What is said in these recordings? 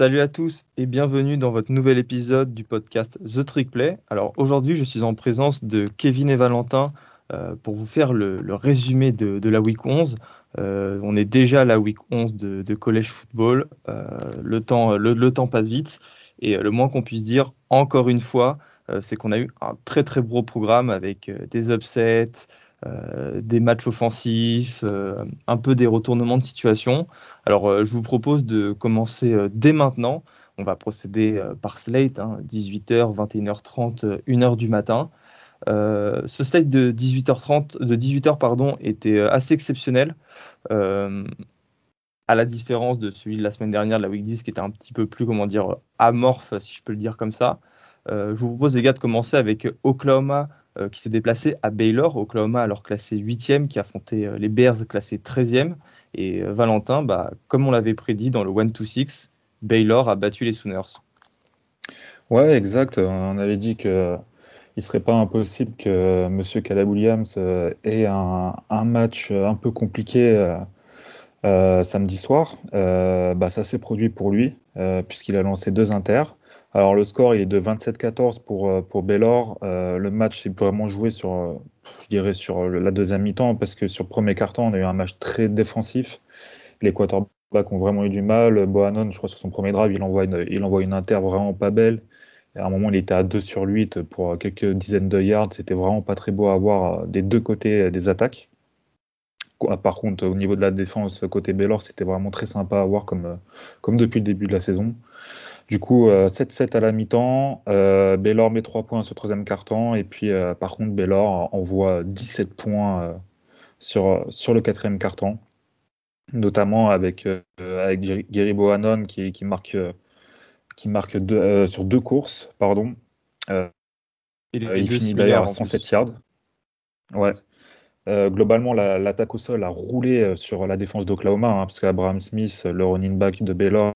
Salut à tous et bienvenue dans votre nouvel épisode du podcast The Trick Play. Alors aujourd'hui, je suis en présence de Kevin et Valentin euh, pour vous faire le, résumé de, la week 11. Euh, on est déjà à la week 11 de, collège football. Euh, le, temps, le, temps passe vite et le moins qu'on puisse dire, encore une fois, c'est qu'on a eu un très très gros programme avec des upsets, des matchs offensifs, un peu des retournements de situation. Alors, euh, je vous propose de commencer dès maintenant. On va procéder par slate, 18h, 21h30, 1h du matin. ce slate de 18h30, de 18h pardon, était assez exceptionnel, à la différence de celui de la semaine dernière, de la Week 10, qui était un petit peu plus, comment dire, amorphe, si je peux le dire comme ça. je vous propose, les gars, de commencer avec Oklahoma euh, qui se déplaçait à Baylor, Oklahoma, alors classé 8e, qui affrontait euh, les Bears classés 13e. Et euh, Valentin, bah, comme on l'avait prédit dans le 1-2-6, Baylor a battu les Sooners. Ouais, exact. On avait dit que il serait pas impossible que M. Caleb Williams ait un, match un peu compliqué samedi soir. bah, ça s'est produit pour lui, puisqu'il a lancé deux inters. Alors le score il est de 27-14 pour, euh, pour Baylor. Euh, le match s'est vraiment joué sur, euh, je dirais sur la deuxième mi-temps parce que sur le premier quart-temps on a eu un match très défensif. Les quarterbacks ont vraiment eu du mal. Bohannon, je crois sur son premier drive, il envoie une, inter vraiment pas belle. à un moment il était à 2 sur 8 pour quelques dizaines de yards. C'était vraiment pas très beau à voir des deux côtés des attaques. Par contre, au niveau de la défense côté Baylor, c'était vraiment très sympa à voir comme depuis le début de la saison. Du coup, 7-7 euh, à la mi-temps. Euh, Baylor met 3 points sur le troisième quart-temps. Et puis, euh, par contre, Baylor envoie 17 points sur, sur le quatrième quart-temps. Notamment avec, avec Gary Bohannon qui, qui marque, qui marque sur deux courses. Pardon. il finit d'ailleurs à 107 yards. Ouais. globalement, l'attaque au sol a roulé sur la défense d'Oklahoma, hein, parce qu'Abraham Smith, le running back de Baylor,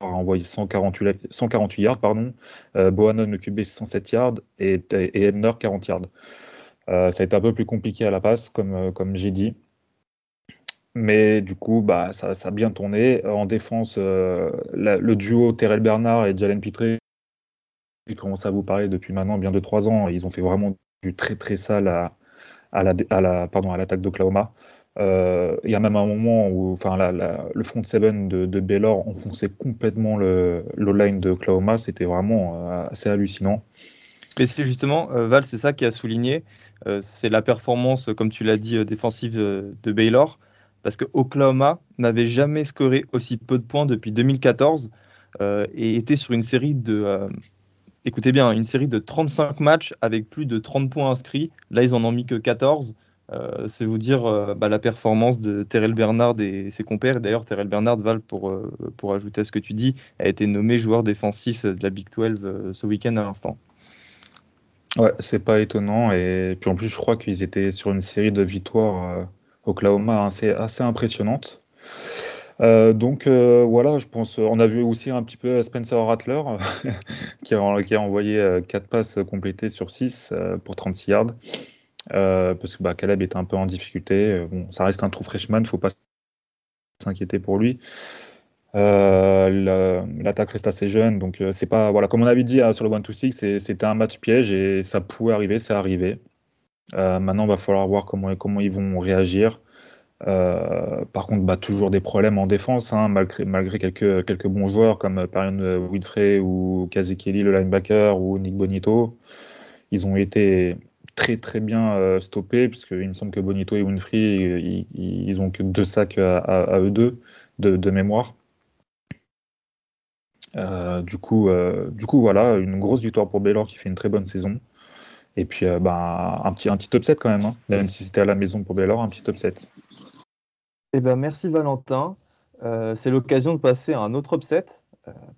a envoyé 148, 148 yards, pardon. Euh, Bohannon, le QB, 107 yards et, et Ebner, 40 yards. Euh, ça a été un peu plus compliqué à la passe, comme, euh, comme j'ai dit. Mais du coup, bah, ça, a bien tourné. En défense, le duo Terrell Bernard et Jalen Pitré, ils commencent à vous parler depuis maintenant bien de 3 ans. Ils ont fait vraiment du très très sale à, la, à l'attaque d'Oklahoma. Euh, il y a même un moment où enfin, le front seven de, de Baylor enfonçait complètement le, line de Oklahoma. C'était vraiment euh, assez hallucinant. Et c'est justement, euh, Val, c'est ça qui a souligné. c'est la performance, comme tu l'as dit, défensive de Baylor. Parce que Oklahoma n'avait jamais scoré aussi peu de points depuis 2014 et était sur une série de. écoutez bien, une série de 35 matchs avec plus de 30 points inscrits. Là, ils en ont mis que 14. Euh, c'est vous dire euh, bah, la performance de Terrell Bernard et ses compères. D'ailleurs, Terrell Bernard, Val, pour, euh, pour ajouter à ce que tu dis, a été nommé joueur défensif de la Big 12 ce week-end à l'instant. Ouais, c'est pas étonnant. Et puis en plus, je crois qu'ils étaient sur une série de victoires Oklahoma assez, assez impressionnante. donc voilà, je pense. On a vu aussi un petit peu Spencer Rattler qui, a, qui, a, envoyé 4 passes complétées sur 6 pour 36 yards. Euh, parce que bah, Caleb était un peu en difficulté. Euh, bon, ça reste un trou freshman, faut pas s'inquiéter pour lui. Euh, l'attaque reste assez jeune, donc c'est pas voilà comme on avait dit sur le 1-2-6, c'était un match piège et ça pouvait arriver, c'est arrivé. maintenant, il va falloir voir comment, ils vont réagir. par contre, bah, toujours des problèmes en défense, hein, malgré, quelques, bons joueurs comme Parion Wilfrey ou Kazekeli, le linebacker, ou Nick Bonito. Ils ont été très très bien euh, stoppé, puisqu'il me semble que Bonito et Winfrey, ils, ont que deux sacs à, eux deux de, mémoire. Euh, du, coup, euh, du coup, voilà, une grosse victoire pour Baylor qui fait une très bonne saison. Et puis, bah, un, petit, un petit upset quand même, hein. même si c'était à la maison pour Baylor, un petit upset. Eh ben, merci Valentin. C'est l'occasion de passer à un autre upset,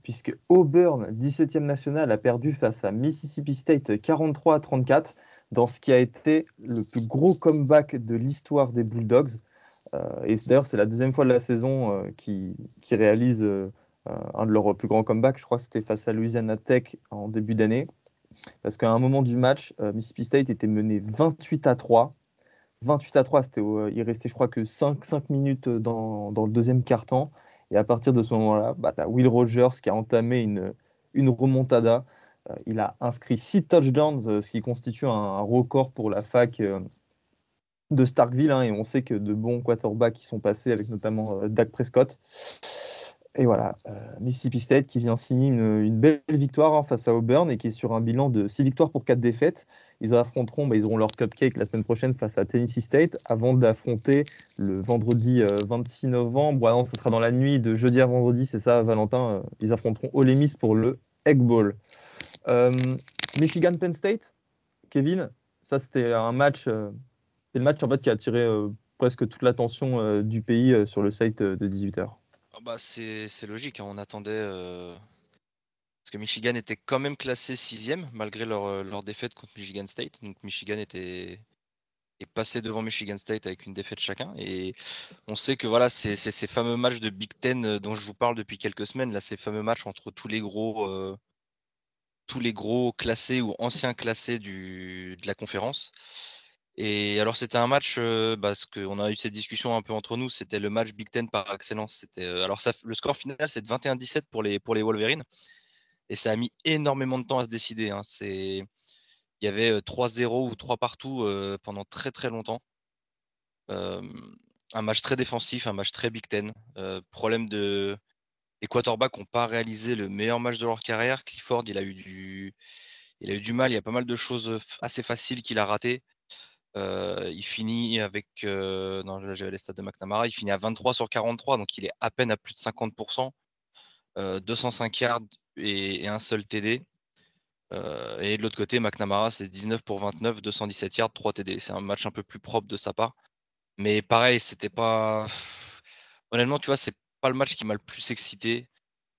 puisque Auburn, 17e national, a perdu face à Mississippi State 43 à 34 dans ce qui a été le plus gros comeback de l'histoire des Bulldogs. Euh, et d'ailleurs, c'est la deuxième fois de la saison euh, qui, qui réalise euh, un de leurs plus grands comebacks. Je crois que c'était face à Louisiana Tech en début d'année. Parce qu'à un moment du match, Mississippi State était mené 28 à 3. 28 à 3, c'était, il restait, je crois, que 5, 5 minutes dans, dans le deuxième quart-temps. Et à partir de ce moment-là, bah, tu as Will Rogers qui a entamé une, une remontada. Il a inscrit 6 touchdowns, ce qui constitue un, record pour la fac de Starkville. Hein, et on sait que de bons quarterbacks qui sont passés, avec notamment Dak Prescott. Et voilà, euh, Mississippi State qui vient signer une, belle victoire hein, face à Auburn et qui est sur un bilan de 6 victoires pour 4 défaites. Ils affronteront, bah, ils auront leur cupcake la semaine prochaine face à Tennessee State avant d'affronter le vendredi 26 euh, novembre. Bon, ce sera dans la nuit de jeudi à vendredi, c'est ça, Valentin? Euh, ils affronteront Ole Miss pour le Egg Bowl. Michigan Penn State, Kevin, ça c'était un match, c'est le match en fait qui a attiré presque toute l'attention du pays sur le site de 18h. Ah bah c'est logique, hein, on attendait. Euh, parce que Michigan était quand même classé sixième malgré euh, leur, défaite contre Michigan State. Donc Michigan était est passé devant Michigan State avec une défaite chacun. Et on sait que voilà, c'est ces fameux matchs de Big Ten euh, dont je vous parle depuis quelques semaines, là, ces fameux matchs entre tous les gros, tous les gros classés ou anciens classés du, de la conférence. Et alors c'était un match, euh, parce qu'on a eu cette discussion un peu entre nous, c'était le match Big Ten par excellence. C'était, euh, alors ça, le score final c'est de 21-17 pour les, pour les Wolverines. Et ça a mis énormément de temps à se décider. Hein. C'est, il y avait 3-0 euh, ou 3 partout pendant très très longtemps. un match très défensif, un match très Big Ten. problème de. Les quarterbacks n'ont pas réalisé le meilleur match de leur carrière. Clifford, il a eu du, il a eu du mal. Il y a pas mal de choses assez faciles qu'il a ratées. Euh, il finit avec, euh, non, j'avais les stats de McNamara, il finit à 23 sur 43, donc il est à peine à plus de 50%, 205 euh, yards et, un seul TD. et de l'autre côté, McNamara, c'est 19 pour 29, 217 yards, 3 TD. C'est un match un peu plus propre de sa part. Mais pareil, c'était pas. Honnêtement, tu vois, c'est pas le match qui m'a le plus excité.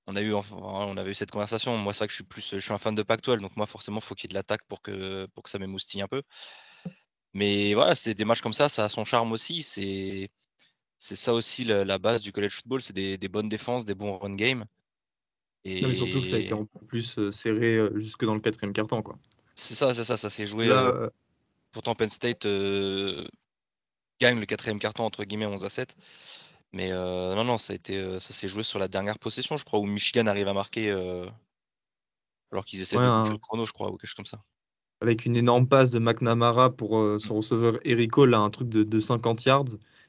On, a eu, on avait eu cette conversation. Moi, c'est vrai que je suis plus, je suis un fan de Pac-12, donc moi, forcément, il faut qu'il y ait de l'attaque pour que, pour que ça m'émoustille un peu. Mais voilà, c'est des matchs comme ça, ça a son charme aussi. C'est c'est ça aussi la, base du college football, c'est des, bonnes défenses, des bons run games. Et... mais surtout que ça a été en plus euh, serré euh, jusque dans le quatrième quart-temps. quoi. C'est ça, c'est ça, ça s'est joué. Euh, pourtant, Penn State gagne le quatrième quart-temps entre guillemets 11 à 7. Mais non, non, ça a été, ça s'est joué sur la dernière possession, je crois, où Michigan arrive à marquer alors qu'ils essaient de bouger le chrono, je crois, ou quelque chose comme ça avec une énorme passe de McNamara pour euh, son receveur Erico, là, un truc de, 50 yards.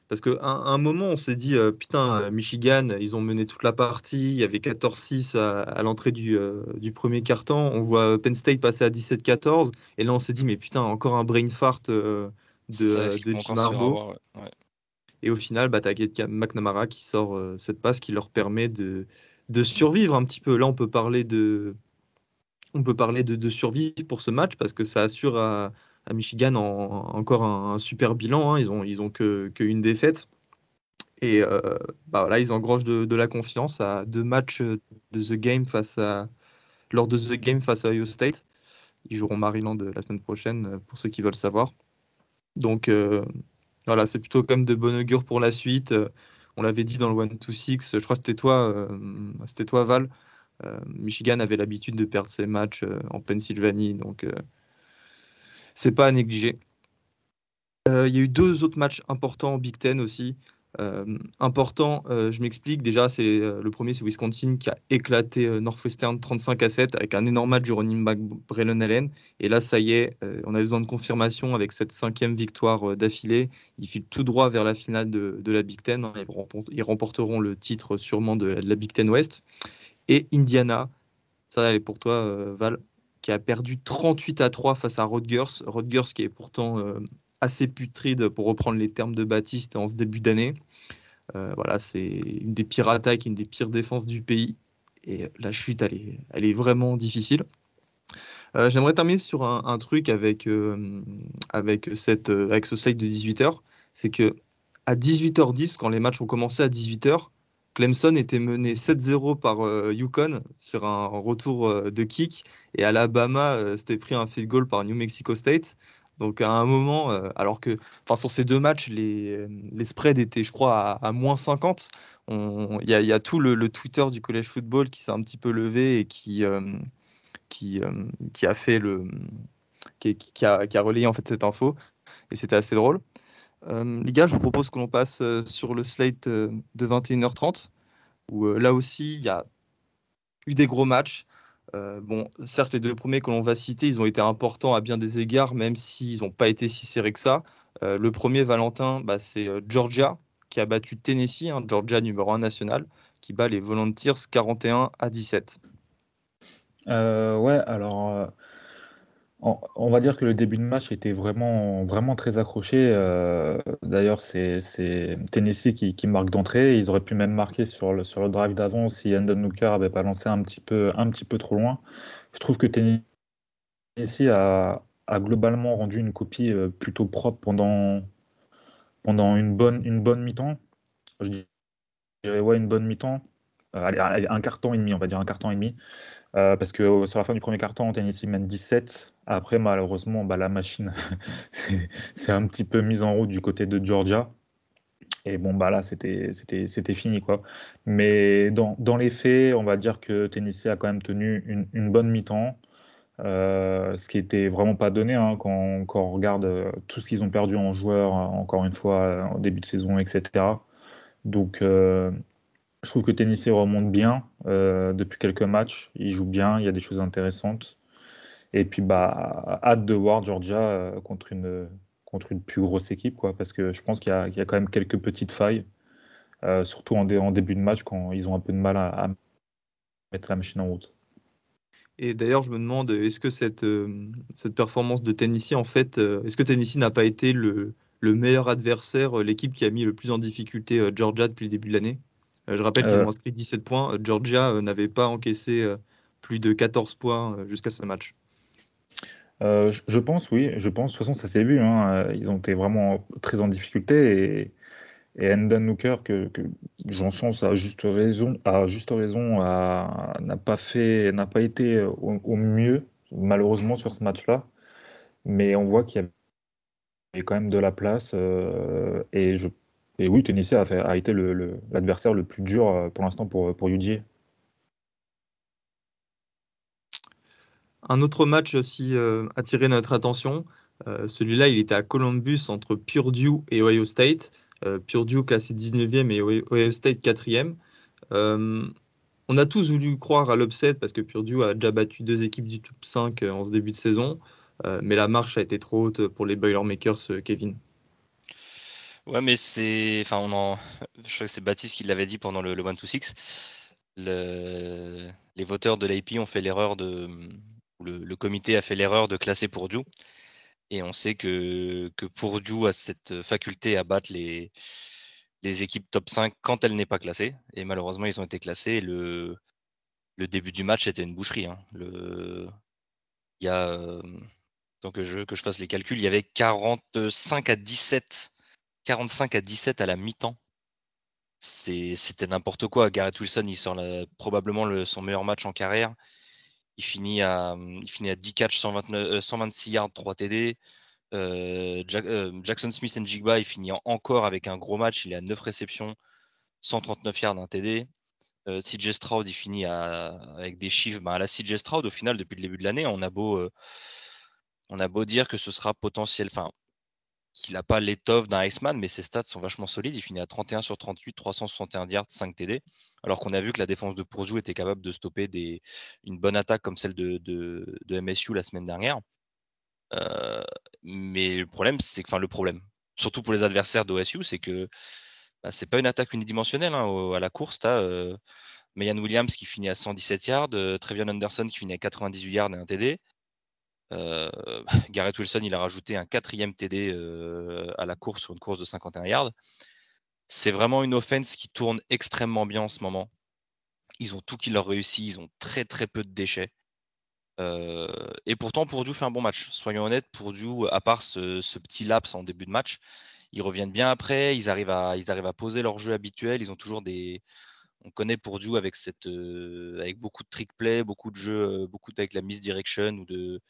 Parce qu'à un, moment, on s'est dit, euh, putain, euh, Michigan, ils ont mené toute la partie. Il y avait 14-6 à, l'entrée du, du, premier quart-temps. On voit Penn State passer à 17-14. Et là, on s'est dit, mais putain, encore un brain fart de, de Jim Et au final, bah, as McNamara qui sort cette passe qui leur permet de, de survivre un petit peu. Là, on peut parler de on peut parler de, survie pour ce match parce que ça assure à, Michigan encore un, super bilan. Hein. Ils ont, ils ont que, défaite. Et euh, bah voilà, ils engrangent de, la confiance à deux matchs de The Game face à, lors de The Game face à Ohio State. Ils joueront Maryland la semaine prochaine euh, pour ceux qui veulent savoir. Donc euh, voilà, c'est plutôt comme de bon augure pour la suite. On l'avait dit dans le 1-2-6, je crois que c'était toi, c'était toi Val. Euh, Michigan avait l'habitude de perdre ses matchs euh, en Pennsylvanie, donc euh, c'est pas à négliger. Il y a eu deux autres matchs importants en Big Ten aussi. Important, je m'explique. Déjà, c'est le premier, c'est Wisconsin qui a éclaté Northwestern 35 à 7 avec un énorme match du running back Braylon Allen. Et là, ça y est, on a besoin de confirmation avec cette cinquième victoire d'affilée. Ils filent tout droit vers la finale de, la Big Ten. Ils, remporteront le titre sûrement de, la Big Ten West. Et Indiana, ça elle est pour toi euh, Val, qui a perdu 38 à 3 face à Rutgers. Rutgers qui est pourtant euh, assez putride pour reprendre les termes de Baptiste en ce début d'année. Euh, voilà, c'est une des pires attaques, une des pires défenses du pays. Et la chute, elle est, elle est vraiment difficile. J'aimerais terminer sur un, truc avec, avec, cette, avec ce site de 18h. C'est que à 18h10, quand les matchs ont commencé à 18h, Clemson était mené 7-0 par euh, Yukon sur un retour euh, de kick et Alabama euh, s'était pris un field goal par New Mexico State. Donc à un moment, alors que sur ces deux matchs, les, les spreads étaient, je crois, à, moins 50. Il y, a tout le, Twitter du college football qui s'est un petit peu levé et qui, qui, a fait le, qui, a, relayé en fait cette info. Et c'était assez drôle. Euh, les gars, je vous propose que l'on passe euh, sur le slate euh, de 21h30 où là aussi, il y a eu des gros matchs. Bon, certes, les deux premiers que l'on va citer, ils ont été importants à bien des égards, même s'ils n'ont pas été si serrés que ça. le premier, Valentin, bah, c'est Georgia, qui a battu Tennessee, hein, Georgia numéro 1 national, qui bat les Volunteers 41 à 17. ouais, alors on, va dire que le début de match était vraiment, vraiment très accroché. Euh, d'ailleurs, c'est Tennessee qui, marque d'entrée. Ils auraient pu même marquer sur le, sur le drive d'avant si Endon Hooker avait pas lancé un petit peu, un petit peu trop loin. Je trouve que Tennessee a, globalement rendu une copie euh, plutôt propre pendant, pendant une bonne, une bonne mi-temps. Je dirais ouais, une bonne mi-temps. Euh, un carton et demi, on va dire un carton et demi. Parce que sur la fin du premier carton, Tennessee mène 17. Après, malheureusement, bah, la machine s'est un petit peu mise en route du côté de Georgia. Et bon, bah là, c'était fini. quoi. Mais dans, dans, les faits, on va dire que Tennessee a quand même tenu une, bonne mi-temps. Euh, ce qui était vraiment pas donné hein, quand, on regarde euh, tout ce qu'ils ont perdu en joueurs, encore une fois, au début de saison, etc. Donc, euh, je trouve que Tennessee remonte bien depuis quelques matchs. Il joue bien, il y a des choses intéressantes. Et puis, bah, hâte de voir Georgia euh, contre une, contre une plus grosse équipe, quoi, parce que je pense qu'il y, a quand même quelques petites failles, euh, surtout en, début de match quand ils ont un peu de mal à, mettre la machine en route. Et d'ailleurs, je me demande, est-ce que cette, euh, cette performance de Tennessee, en fait, est-ce que Tennessee n'a pas été le meilleur adversaire, l'équipe qui a mis le plus en difficulté Georgia depuis le début de l'année? Je rappelle qu'ils ont inscrit 17 points. Georgia n'avait pas encaissé plus de 14 points jusqu'à ce match. Euh, je pense, oui. Je pense, de toute façon, ça s'est vu. Hein. Ils ont été vraiment très en difficulté. Et, et Endon Hooker, que, que j'en sens à juste raison, à juste raison, n'a pas fait, n'a pas été au, mieux, malheureusement, sur ce match-là. Mais on voit qu'il y avait quand même de la place. Euh, et, je, et oui, Tennessee a, été l'adversaire le, plus dur euh, pour l'instant pour, pour. Un autre match aussi euh, attiré notre attention. Euh, celui-là, il était à Columbus entre Purdue et Ohio State. Purdue classé 19e et Ohio State 4e. on a tous voulu croire à l'upset parce que Purdue a déjà battu deux équipes du top 5 en ce début de saison. mais la marche a été trop haute pour les Boilermakers, Kevin. Ouais, mais c'est. Enfin, on en. Je crois que c'est Baptiste qui l'avait dit pendant le, le 1-2-6. Le... Les voteurs de l'AP ont fait l'erreur de, le, comité a fait l'erreur de classer Purdue. Et on sait que, que Purdue a cette faculté à battre les, les équipes top 5 quand elle n'est pas classée. Et malheureusement, ils ont été classés. le, le début du match était une boucherie. Hein. Le, il y a, euh, donc que je, que je fasse les calculs, il y avait 45 à 17, 45 à 17 à la mi-temps. C'était n'importe quoi. Garrett Wilson, il sort probablement le, son meilleur match en carrière. Il finit à, il finit à 10 catches, 129, 126 yards, 3 TD. Euh, euh, Jackson Smith and Jigba, il finit encore avec un gros match. Il est à 9 réceptions, 139 yards, un TD. Euh, CJ Stroud, il finit avec des chiffres. À la CJ Stroud, au final, depuis le début de l'année, on a beau, euh, dire que ce sera potentiel. Qu'il n'a pas l'étoffe d'un Iceman, mais ses stats sont vachement solides. Il finit à 31 sur 38, 361 yards, 5 TD. Alors qu'on a vu que la défense de Pourjou était capable de stopper une bonne attaque comme celle de, de, MSU la semaine dernière. Euh, mais le problème, c'est que, enfin, le problème, surtout pour les adversaires d'OSU, c'est que bah, c'est pas une attaque unidimensionnelle. Hein, à la course, tu as euh, Mayan Williams qui finit à 117 yards, euh, Trevion Anderson qui finit à 98 yards et un TD. Euh, Garrett Wilson, il a rajouté un quatrième TD euh, à la course sur une course de 51 yards. C'est vraiment une offense qui tourne extrêmement bien en ce moment. Ils ont tout qui leur réussit, ils ont très très peu de déchets. Euh, et pourtant, Purdue fait un bon match. Soyons honnêtes, Purdue, à part ce, petit laps en début de match, ils reviennent bien après, ils arrivent à, poser leur jeu habituel, ils ont toujours des, on connaît Purdue avec cette, avec beaucoup de trick play, beaucoup de jeux, beaucoup avec la misdirection ou de,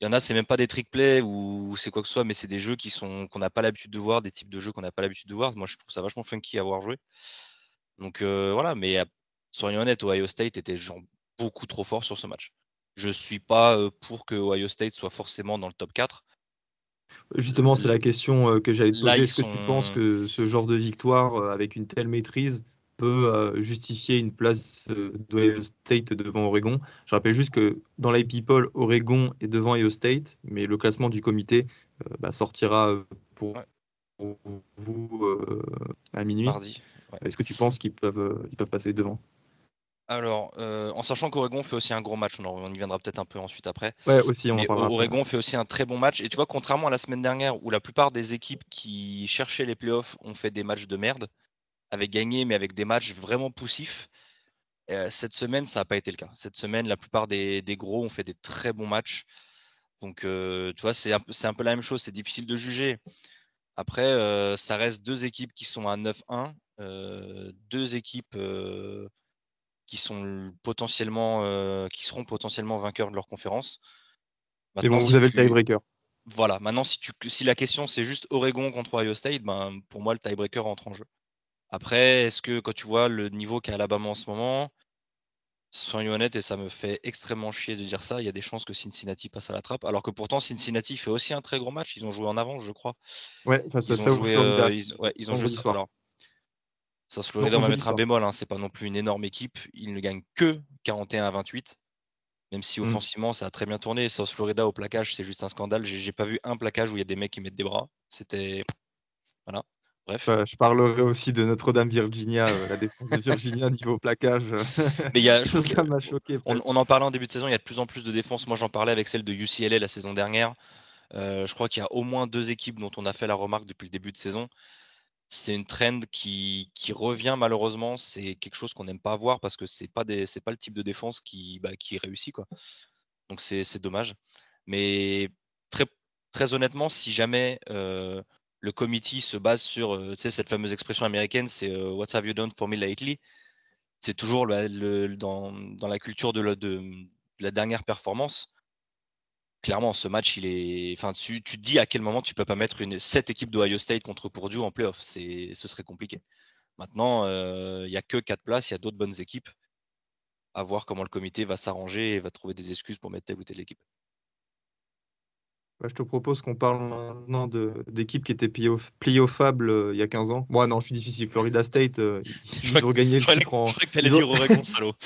il y en a, c'est même pas des trick play ou c'est quoi que ce soit, mais c'est des jeux qui sont qu'on n'a pas l'habitude de voir, des types de jeux qu'on n'a pas l'habitude de voir. Moi, je trouve ça vachement funky à avoir joué. Donc euh, voilà, mais soyons honnêtes, Ohio State était genre beaucoup trop fort sur ce match. Je suis pas euh, pour que Ohio State soit forcément dans le top 4. Justement, c'est la question euh, que j'allais te poser. Est-ce que tu penses que ce genre de victoire avec une telle maîtrise peut justifier une place d'Ohio State devant Oregon. Je rappelle juste que dans la people, Oregon est devant Ohio State, mais le classement du comité bah, sortira pour, vous à minuit. Est-ce que tu penses qu'ils peuvent, ils peuvent passer devant? Alors, en sachant qu'Oregon fait aussi un gros match, on, y viendra peut-être un peu ensuite après. Ouais, aussi, on mais Oregon fait aussi un très bon match. Et tu vois, contrairement à la semaine dernière où la plupart des équipes qui cherchaient les playoffs ont fait des matchs de merde, avait gagné, mais avec des matchs vraiment poussifs. Euh, cette semaine, ça n'a pas été le cas. Cette semaine, la plupart des, gros ont fait des très bons matchs. Donc, euh, tu vois, c'est un, un, peu la même chose. C'est difficile de juger. Après, euh, ça reste deux équipes qui sont à 9-1, deux équipes qui sont potentiellement, qui seront potentiellement vainqueurs de leur conférence. Et bon, vous avez le tiebreaker. Voilà. Maintenant, si, tu, si la question c'est juste Oregon contre Ohio State, ben, pour moi, le tiebreaker entre en jeu. Après, est-ce que quand tu vois le niveau qu'a Alabama en ce moment, soyons honnêtes, et ça me fait extrêmement chier de dire ça, il y a des chances que Cincinnati passe à la trappe. Alors que pourtant, Cincinnati fait aussi un très gros match. Ils ont joué en avance, je crois. Ouais, face à ça, joué, euh, ils, ouais, ils ont joué ça. Alors, ça Florida, on va mettre un bémol. Hein, c'est pas non plus une énorme équipe. Ils ne gagnent que 41 à 28. Même si mm. offensivement, ça a très bien tourné. South Florida au plaquage, c'est juste un scandale. J'ai pas vu un plaquage où il y a des mecs qui mettent des bras. C'était. Voilà. Bref. je parlerai aussi de Notre-Dame Virginia, euh, la défense de Virginia niveau plaquage. Mais il y a, ça m'a choqué. On, en parlait en début de saison, il y a de plus en plus de défenses. Moi, j'en parlais avec celle de UCLA la saison dernière. Euh, je crois qu'il y a au moins deux équipes dont on a fait la remarque depuis le début de saison. C'est une trend qui, qui, revient malheureusement. C'est quelque chose qu'on n'aime pas voir parce que c'est pas des, c'est pas le type de défense qui, bah, qui réussit quoi. Donc c'est, dommage. Mais très, très honnêtement, si jamais euh, le committee se base sur euh, cette fameuse expression américaine, c'est euh, What have you done for me lately? C'est toujours dans, la culture de la, de, la, dernière performance. Clairement, ce match, il est. Enfin, tu, tu, te dis à quel moment tu peux pas mettre une, cette équipe d'Ohio State contre Purdue en playoff. Ce serait compliqué. Maintenant, euh, il n'y a que quatre places, il y a d'autres bonnes équipes. À voir comment le comité va s'arranger et va trouver des excuses pour mettre telle ou telle équipe. Bah, je te propose qu'on parle maintenant d'équipes qui étaient playoffables euh, il y a 15 ans. Bon, non, je suis difficile. Florida State, euh, ils, ont gagné le titre en. Je crois que tu allais dire Oregon, salaud.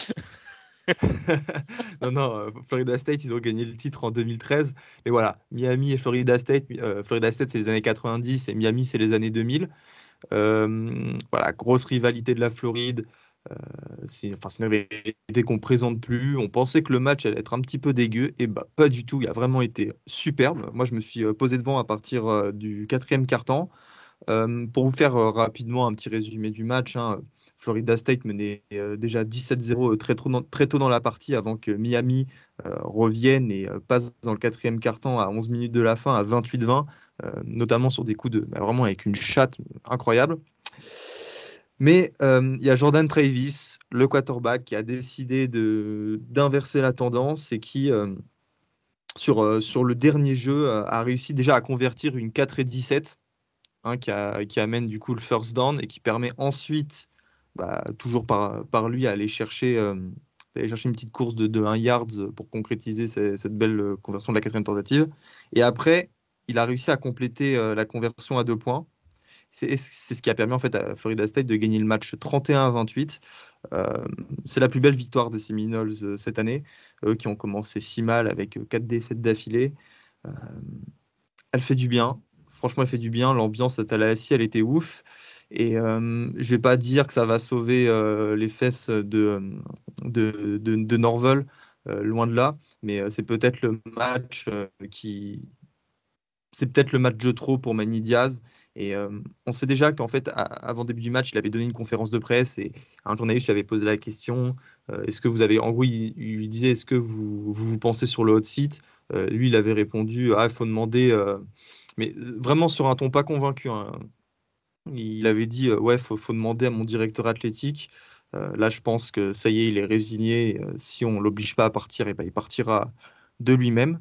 non, non, euh, Florida State, ils ont gagné le titre en 2013. Mais voilà, Miami et Florida State, Florida State, c'est les années 90 et Miami, c'est les années 2000. voilà, grosse rivalité de la Floride. Euh, c'est enfin, une qu'on présente plus. On pensait que le match allait être un petit peu dégueu, et bah pas du tout. Il a vraiment été superbe. Moi, je me suis euh, posé devant à partir euh, du quatrième quart-temps. pour vous faire rapidement un petit résumé du match, hein, Florida State menait déjà 17-0 très, tôt dans la partie avant que Miami revienne et passe dans le quatrième quart-temps à 11 minutes de la fin à 28-20, notamment sur des coups de bah, vraiment avec une chatte incroyable. Mais euh, il y a Jordan Travis, le quarterback, qui a décidé d'inverser la tendance et qui, euh, sur, euh, sur le dernier jeu, a réussi déjà à convertir une 4 et 17, hein, qui, amène du coup le first down et qui permet ensuite, bah, toujours par, lui, à aller chercher, une petite course de, de 1 yards pour concrétiser cette, cette belle conversion de la quatrième tentative. Et après, il a réussi à compléter la conversion à deux points c'est ce qui a permis en fait à Florida State de gagner le match 31 à 28. Euh, c'est la plus belle victoire des Seminoles euh, cette année, eux qui ont commencé si mal avec euh, quatre défaites d'affilée. elle fait du bien, franchement, elle fait du bien. L'ambiance à Tallahassee, elle était ouf. Et je je vais pas dire que ça va sauver les fesses de, de, loin de là, mais c'est peut-être le match qui. C'est peut-être le match de trop pour Manny Diaz. Et on sait déjà qu'en fait, avant le début du match, il avait donné une conférence de presse et un journaliste lui avait posé la question est-ce que vous avez. En gros, il, lui disait est-ce que vous, vous, pensez sur le hot site Lui, il avait répondu ah, il faut demander. mais vraiment sur un ton pas convaincu. Hein. Il avait dit ouais, il faut, demander à mon directeur athlétique. là, je pense que ça y est, il est résigné. si on l'oblige pas à partir, eh ben, il partira de lui-même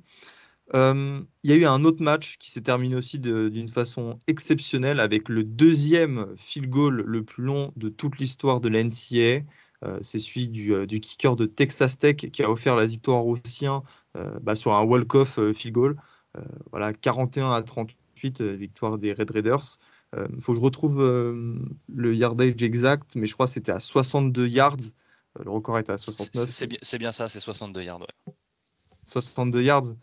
il y a eu un autre match qui s'est terminé aussi d'une façon exceptionnelle avec le deuxième field goal le plus long de toute l'histoire de la NCA. c'est celui du, du, kicker de Texas Tech qui a offert la victoire aux siens bah, sur un walk-off field goal. voilà, 41 à 38, victoire des Red Raiders. Il faut que je retrouve le yardage exact, mais je crois que c'était à 62 yards. le record était à 69. C'est bien, ça, c'est 62 yards. 62 yards.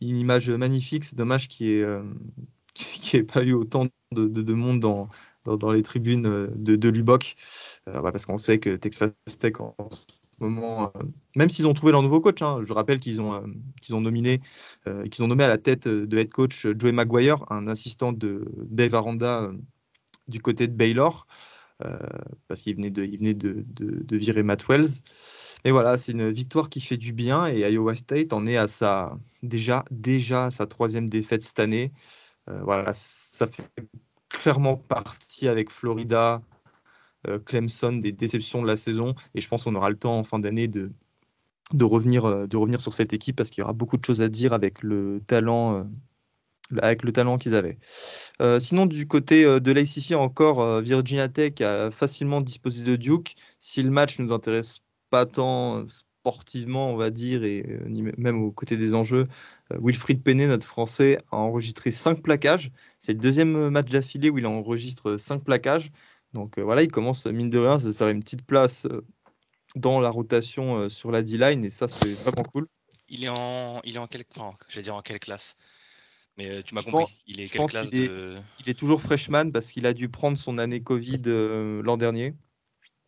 Une image magnifique. C'est dommage qu'il n'y ait, pas eu autant de, monde dans, les tribunes de, de Lubbock. parce qu'on sait que Texas Tech en moment, euh, même s'ils ont trouvé leur nouveau coach, hein, je rappelle qu'ils ont, euh, euh, qu'ils ont nommé à la tête de head coach Joey Maguire, un assistant de Dave Aranda du côté de Baylor, parce qu'il venait, de, virer Matt Wells. Et voilà, c'est une victoire qui fait du bien et Iowa State en est à sa déjà déjà sa troisième défaite cette année. voilà, ça fait clairement partie avec Florida, euh, Clemson des déceptions de la saison. Et je pense qu'on aura le temps en fin d'année de, revenir, euh, de revenir sur cette équipe parce qu'il y aura beaucoup de choses à dire avec le talent. Euh, avec le talent qu'ils avaient. sinon, du côté de l'ACC, encore, Virginia Tech a facilement disposé de Duke. Si le match ne nous intéresse pas tant sportivement, on va dire, et même au côté des enjeux, Wilfried Penney, notre Français, a enregistré 5 plaquages. C'est le deuxième match d'affilée où il enregistre 5 plaquages. Donc euh, voilà, il commence, mine de rien, à faire une petite place euh, dans la rotation euh, sur la D-line et ça, c'est vraiment cool. Il est en, il est en quelle, je dire en quelle classe? Mais tu m'as compris. il est quelle classe il, est, toujours freshman parce qu'il a dû prendre son année Covid l'an dernier.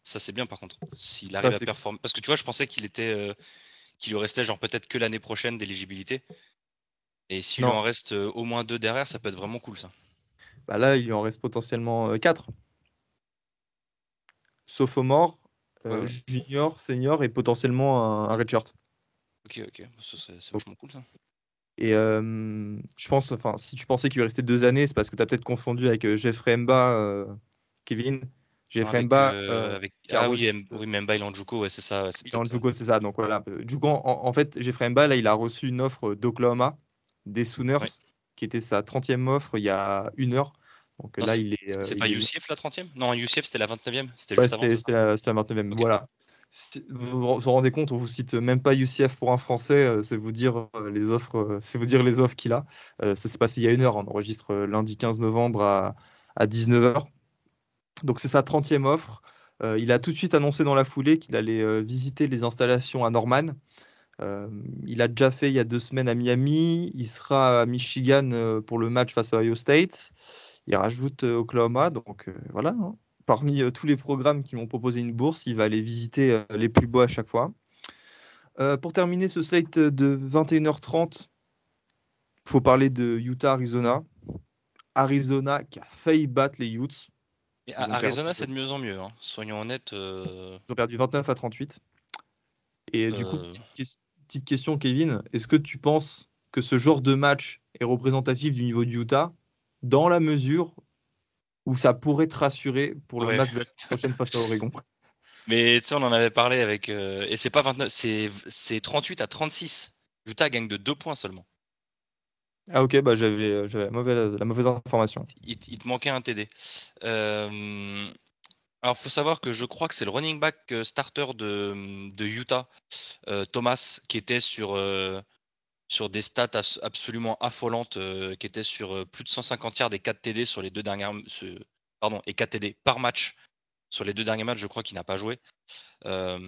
Ça c'est bien par contre. S'il arrive à performer, parce que tu vois, je pensais qu'il était, qu'il lui restait genre peut-être que l'année prochaine d'éligibilité. Et s'il en reste au moins deux derrière, ça peut être vraiment cool ça. Bah là, il lui en reste potentiellement quatre sophomore, euh, junior, senior et potentiellement un, redshirt. Ok, ok, c'est vachement cool ça. Et euh, je pense, enfin, si tu pensais qu'il restait deux années, c'est parce que tu as peut-être confondu avec euh, Jeffrey Mba, Kevin. Jeffrey Mba. avec... Ah oui, oui, Mba ouais, c'est ça. Ouais, c'est ça. Donc voilà. En, fait, Jeffrey Mba, là, il a reçu une offre d'Oklahoma, des Sooners, qui était sa 30e offre il y a une heure. Donc là, il est. Euh, c'est pas UCF la 30e Non, UCF c'était la 29e. C'était juste avant. C'était la, 29e. Voilà. Vous vous rendez compte, on vous cite même pas UCF pour un Français, euh, c'est vous dire euh, les offres, c'est vous dire les offres qu'il a. ça s'est passé il y a une heure. On enregistre lundi 15 novembre à, à 19h. Donc c'est sa 30e offre. il a tout de suite annoncé dans la foulée qu'il allait visiter les installations à Norman. il a déjà fait il y a deux semaines à Miami. Il sera à Michigan pour le match face à Ohio State il rajoute euh, Oklahoma. Donc euh, voilà, hein. Parmi euh, tous les programmes qui m'ont proposé une bourse, il va aller visiter les plus beaux à chaque fois. pour terminer ce slate de 21h30, il faut parler de Utah-Arizona. Arizona qui a failli battre les Utes. Arizona, c'est de mieux en mieux. Hein. Soyons honnêtes. Ils ont perdu 29 à 38. Et du coup, petite question, Kevin. Est-ce que tu penses que ce genre de match est représentatif du niveau de Utah dans la mesure où ça pourrait te rassurer pour le match de la prochaine face à Oregon. Mais tu sais, on en avait parlé avec. Euh, et c'est pas 29, c'est 38 à 36. Utah gagne de 2 points seulement. Ah ok, bah j'avais euh, la mauvaise, la mauvaise information. Il, te manquait un TD. Euh, alors faut savoir que je crois que c'est le running back euh, starter de, de Utah, Thomas, qui était sur, sur des stats absolument affolantes euh, qui étaient sur euh, plus de 150 yards et 4 TD sur les deux pardon et 4 TD par match sur les deux derniers matchs je crois qu'il n'a pas joué. Euh,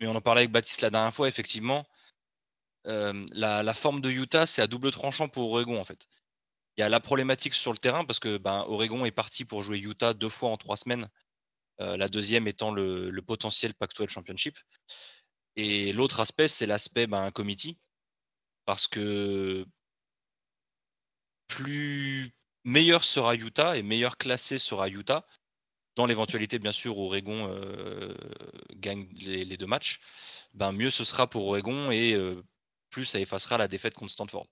mais on en parlait avec Baptiste la dernière fois effectivement la, forme de Utah c'est à double tranchant pour Oregon en fait. Il y a la problématique sur le terrain parce que ben, Oregon est parti pour jouer Utah deux fois en trois semaines la deuxième étant le, potentiel Pac-12 Championship. Et l'autre aspect c'est l'aspect ben, committee parce que plus meilleur sera Utah et meilleur classé sera Utah, dans l'éventualité bien sûr où Oregon euh, gagne les, deux matchs, ben mieux ce sera pour Oregon et euh, plus ça effacera la défaite contre Stanford.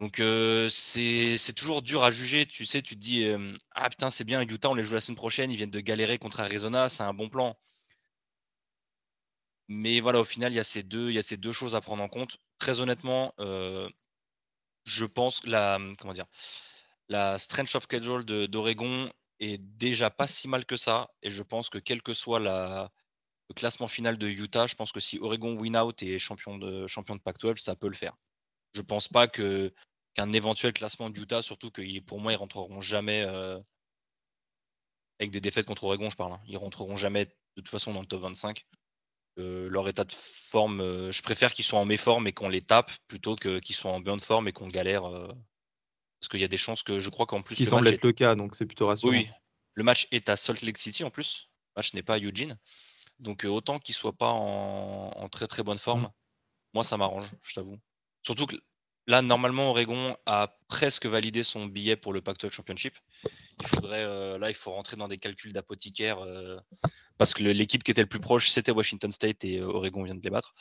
Donc euh, c'est toujours dur à juger, tu sais, tu te dis ah putain c'est bien Utah on les joue la semaine prochaine, ils viennent de galérer contre Arizona, c'est un bon plan. Mais voilà, au final, il y a ces deux, il y a ces deux choses à prendre en compte. Très honnêtement, euh, je pense que la, comment dire, la strength of schedule d'Oregon est déjà pas si mal que ça. Et je pense que quel que soit le classement final de Utah, je pense que si Oregon win out et champion de, champion de Pac-12, ça peut le faire. Je pense pas que qu'un éventuel classement d'Utah, surtout que pour moi, ils rentreront jamais avec des défaites contre Oregon, je parle. Hein. Ils rentreront jamais de toute façon dans le top 25. Leur état de forme, je préfère qu'ils soient en méforme et qu'on les tape plutôt qu'ils soient en bonne forme et qu'on galère. parce qu'il y a des chances que je crois qu'en plus. Qui semble être le cas, donc c'est plutôt rassurant. Oui, le match est à Salt Lake City en plus. Le match n'est pas à Eugene. Donc autant qu'il soit pas en, très très bonne forme, mm. moi ça m'arrange, je t'avoue. Surtout que là, normalement, Oregon a presque validé son billet pour le Pac-12 Championship. Il faudrait, euh, là, il faut rentrer dans des calculs d'apothicaire euh, parce que l'équipe qui était le plus proche, c'était Washington State et euh, Oregon vient de les battre.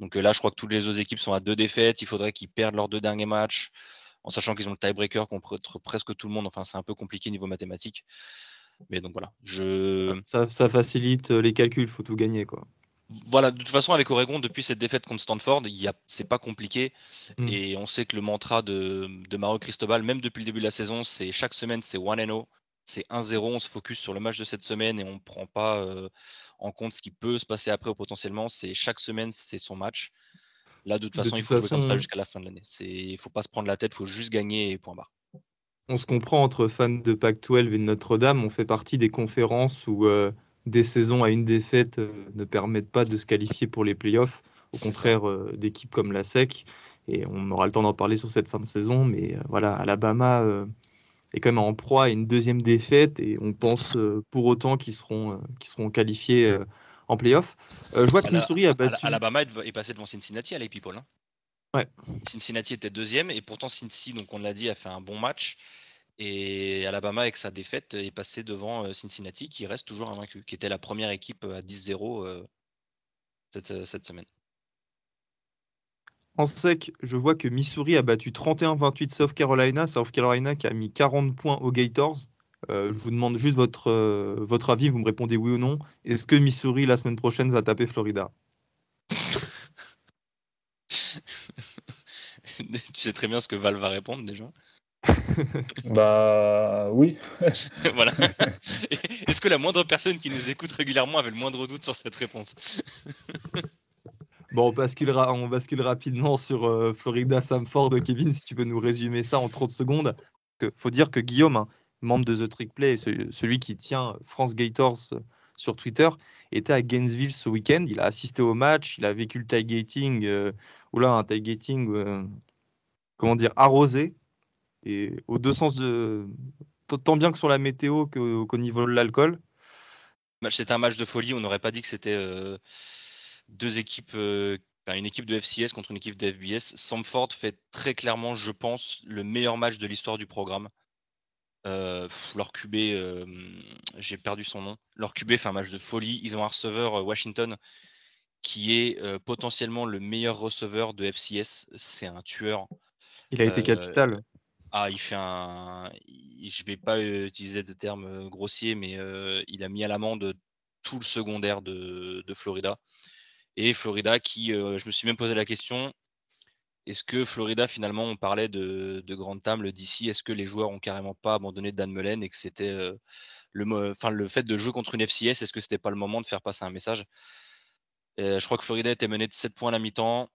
Donc là, je crois que toutes les autres équipes sont à deux défaites. Il faudrait qu'ils perdent leurs deux derniers matchs, en sachant qu'ils ont le tiebreaker contre presque tout le monde. Enfin, c'est un peu compliqué niveau mathématique. Mais donc voilà, ça, ça facilite les calculs, il faut tout gagner quoi voilà, de toute façon, avec Oregon, depuis cette défaite contre Stanford, c'est pas compliqué. Mm. Et on sait que le mantra de, de Mario Cristobal, même depuis le début de la saison, c'est chaque semaine, c'est 1-0. C'est 1-0, on se focus sur le match de cette semaine et on ne prend pas euh, en compte ce qui peut se passer après ou potentiellement. C'est chaque semaine, c'est son match. Là, de toute façon, il faut jouer comme ça jusqu'à la fin de l'année. Il ne faut pas se prendre la tête, il faut juste gagner et point barre. On se comprend entre fans de Pac-12 et de Notre-Dame. On fait partie des conférences où. Euh, des saisons à une défaite euh, ne permettent pas de se qualifier pour les playoffs. Au contraire euh, d'équipes comme la SEC. Et on aura le temps d'en parler sur cette fin de saison. Mais euh, voilà, Alabama est quand même en proie à une deuxième défaite. Et on pense pour autant qu'ils seront, seront qualifiés en playoffs. je vois que Missouri a battu. Alabama est passé devant Cincinnati à People. Hein. Ouais. Cincinnati était deuxième et pourtant Cincinnati, donc on l'a dit, a fait un bon match. Et Alabama, avec sa défaite, est passé devant euh, Cincinnati, qui reste toujours invaincu, qui était la première équipe euh, à 10-0 euh, cette, cette, semaine. En sec, je vois que Missouri a battu 31-28 South Carolina. South Carolina qui a mis 40 points aux Gators. je vous demande juste votre, votre avis, vous me répondez oui ou non. Est-ce que Missouri, la semaine prochaine, va taper Florida? Tu sais très bien ce que Val va répondre déjà. bah oui. voilà. Est-ce que la moindre personne qui nous écoute régulièrement avait le moindre doute sur cette réponse Bon, on bascule, on bascule rapidement sur euh, Florida Samford. Kevin, si tu peux nous résumer ça en 30 secondes. Il faut dire que Guillaume, hein, membre de The Trick Play, celui qui tient France Gators euh, sur Twitter, était à Gainesville ce week-end. Il a assisté au match, il a vécu le tailgating, euh, oula, un tailgating, euh, comment dire, arrosé et aux deux sens de. Tant bien que sur la météo qu'au niveau de l'alcool. C'était un match de folie. On n'aurait pas dit que c'était euh, deux équipes, euh, une équipe de FCS contre une équipe de FBS. Samford fait très clairement, je pense, le meilleur match de l'histoire du programme. Euh, leur QB, j'ai perdu son nom. Leur QB fait un match de folie. Ils ont un receveur Washington qui est potentiellement le meilleur receveur de FCS. C'est un tueur. Il a été capital. Ah, il fait un. Je vais pas utiliser de termes grossiers, mais il a mis à l'amende tout le secondaire de, Florida. Et Florida qui, je me suis même posé la question, est-ce que Florida, finalement, on parlait de, de grande table d'ici, est-ce que les joueurs ont carrément pas abandonné Dan Mullen et que c'était le, le fait de jouer contre une FCS, est-ce que c'était pas le moment de faire passer un message? Je crois que Florida était mené de 7 points à la mi-temps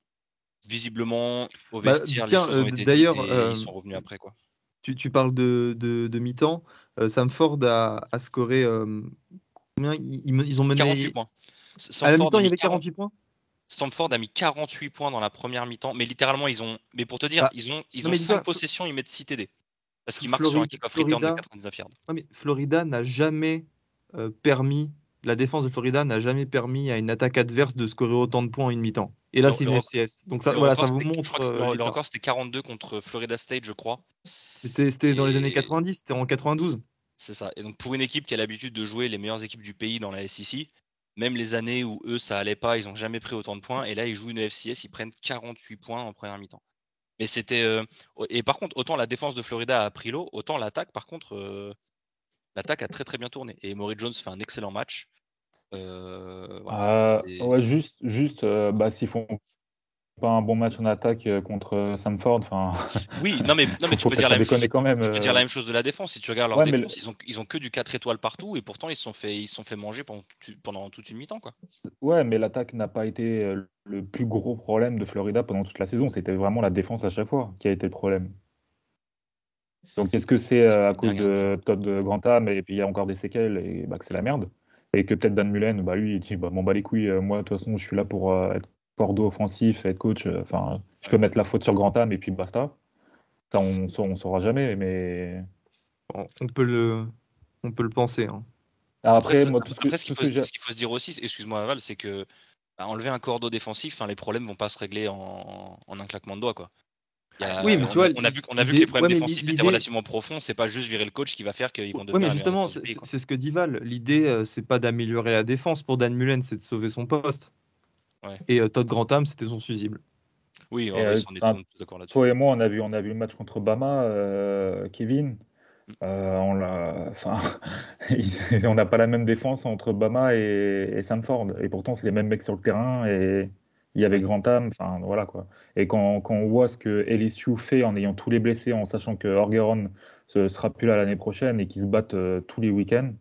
visiblement au bah, vestiaire, les choses ont euh, été d'ailleurs, ils euh, sont revenus après quoi. Tu, tu parles de, de, de mi-temps. Euh, Samford a, a scoré combien? Ils, ils, ont mené 48 points. à la mi-temps, il y avait 48 points? Stanford a mis 48 points dans la première mi-temps, mais littéralement ils ont. Mais pour te dire, bah, ils ont ils ont 5 possessions, ils mettent 6 TD. Parce qu'ils marquent sur un kick-off return de 99 yards. mais Florida n'a jamais permis la défense de Florida n'a jamais permis à une attaque adverse de scorer autant de points en une mi-temps. Et là, c'est une FCS. Donc ça, voilà, ça vous montre. Euh, le, record, c'était 42 contre Florida State, je crois. C'était dans les années 90, c'était en 92. C'est ça. Et donc pour une équipe qui a l'habitude de jouer les meilleures équipes du pays dans la SEC, même les années où eux, ça allait pas, ils n'ont jamais pris autant de points. Et là, ils jouent une FCS, ils prennent 48 points en première mi-temps. Mais c'était. Euh, et par contre, autant la défense de Florida a pris l'eau, autant l'attaque, par contre, euh, l'attaque a très très bien tourné. Et Maury Jones fait un excellent match. Euh, ah, ouais, juste, juste euh, bah, s'ils font pas un bon match en attaque euh, contre Samford. Enfin, oui, non mais, non, mais tu peux, dire la, même chose, quand même, tu peux dire la même chose de la défense. Si tu regardes leur défense, ils, ont, ils ont que du 4 étoiles partout et pourtant ils se sont fait, ils sont fait manger pendant, pendant toute une mi-temps. Quoi. Ouais, mais l'attaque n'a pas été le plus gros problème de Florida pendant toute la saison. C'était vraiment la défense à chaque fois qui a été le problème. Donc est-ce que c'est à cause de Todd Grantham et puis il y a encore des séquelles et bah, que c'est la merde Et que peut-être Dan Mullen, bah, lui, il dit bah, Bon, bah les couilles, moi, de toute façon, je suis là pour être cordeau offensif, être coach. Enfin, je peux mettre la faute sur Grantham et puis basta. Ça, on ne saura jamais, mais. On peut le, on peut le penser. Hein. après, moi, tout ce, qu'il faut, se dire aussi, excuse-moi Val, c'est que bah, enlever un cordeau défensif, les problèmes vont pas se régler en, un claquement de doigts. Quoi. Oui, mais tu vois, on a vu, on a vu que les problèmes défensifs étaient relativement profonds. C'est pas juste virer le coach qui va faire qu'ils vont devenir. Oui, mais justement, c'est ce que dit Val. L'idée, euh, c'est pas d'améliorer la défense pour Dan Mullen, c'est de sauver son poste. Et euh, Todd Grantham, c'était son fusible. Oui, on est tous d'accord là-dessus. Toi et moi, on a vu, on a vu le match contre Bama, euh, Kevin. Euh, on l'a, enfin, on n'a pas la même défense entre Bama et, et Sanford, et pourtant c'est les mêmes mecs sur le terrain et il y avait Grantham, enfin voilà quoi. Et quand, quand, on voit ce que LSU fait en ayant tous les blessés, en sachant que Orgeron ne sera plus là l'année prochaine et qu'ils se battent euh, tous les week-ends,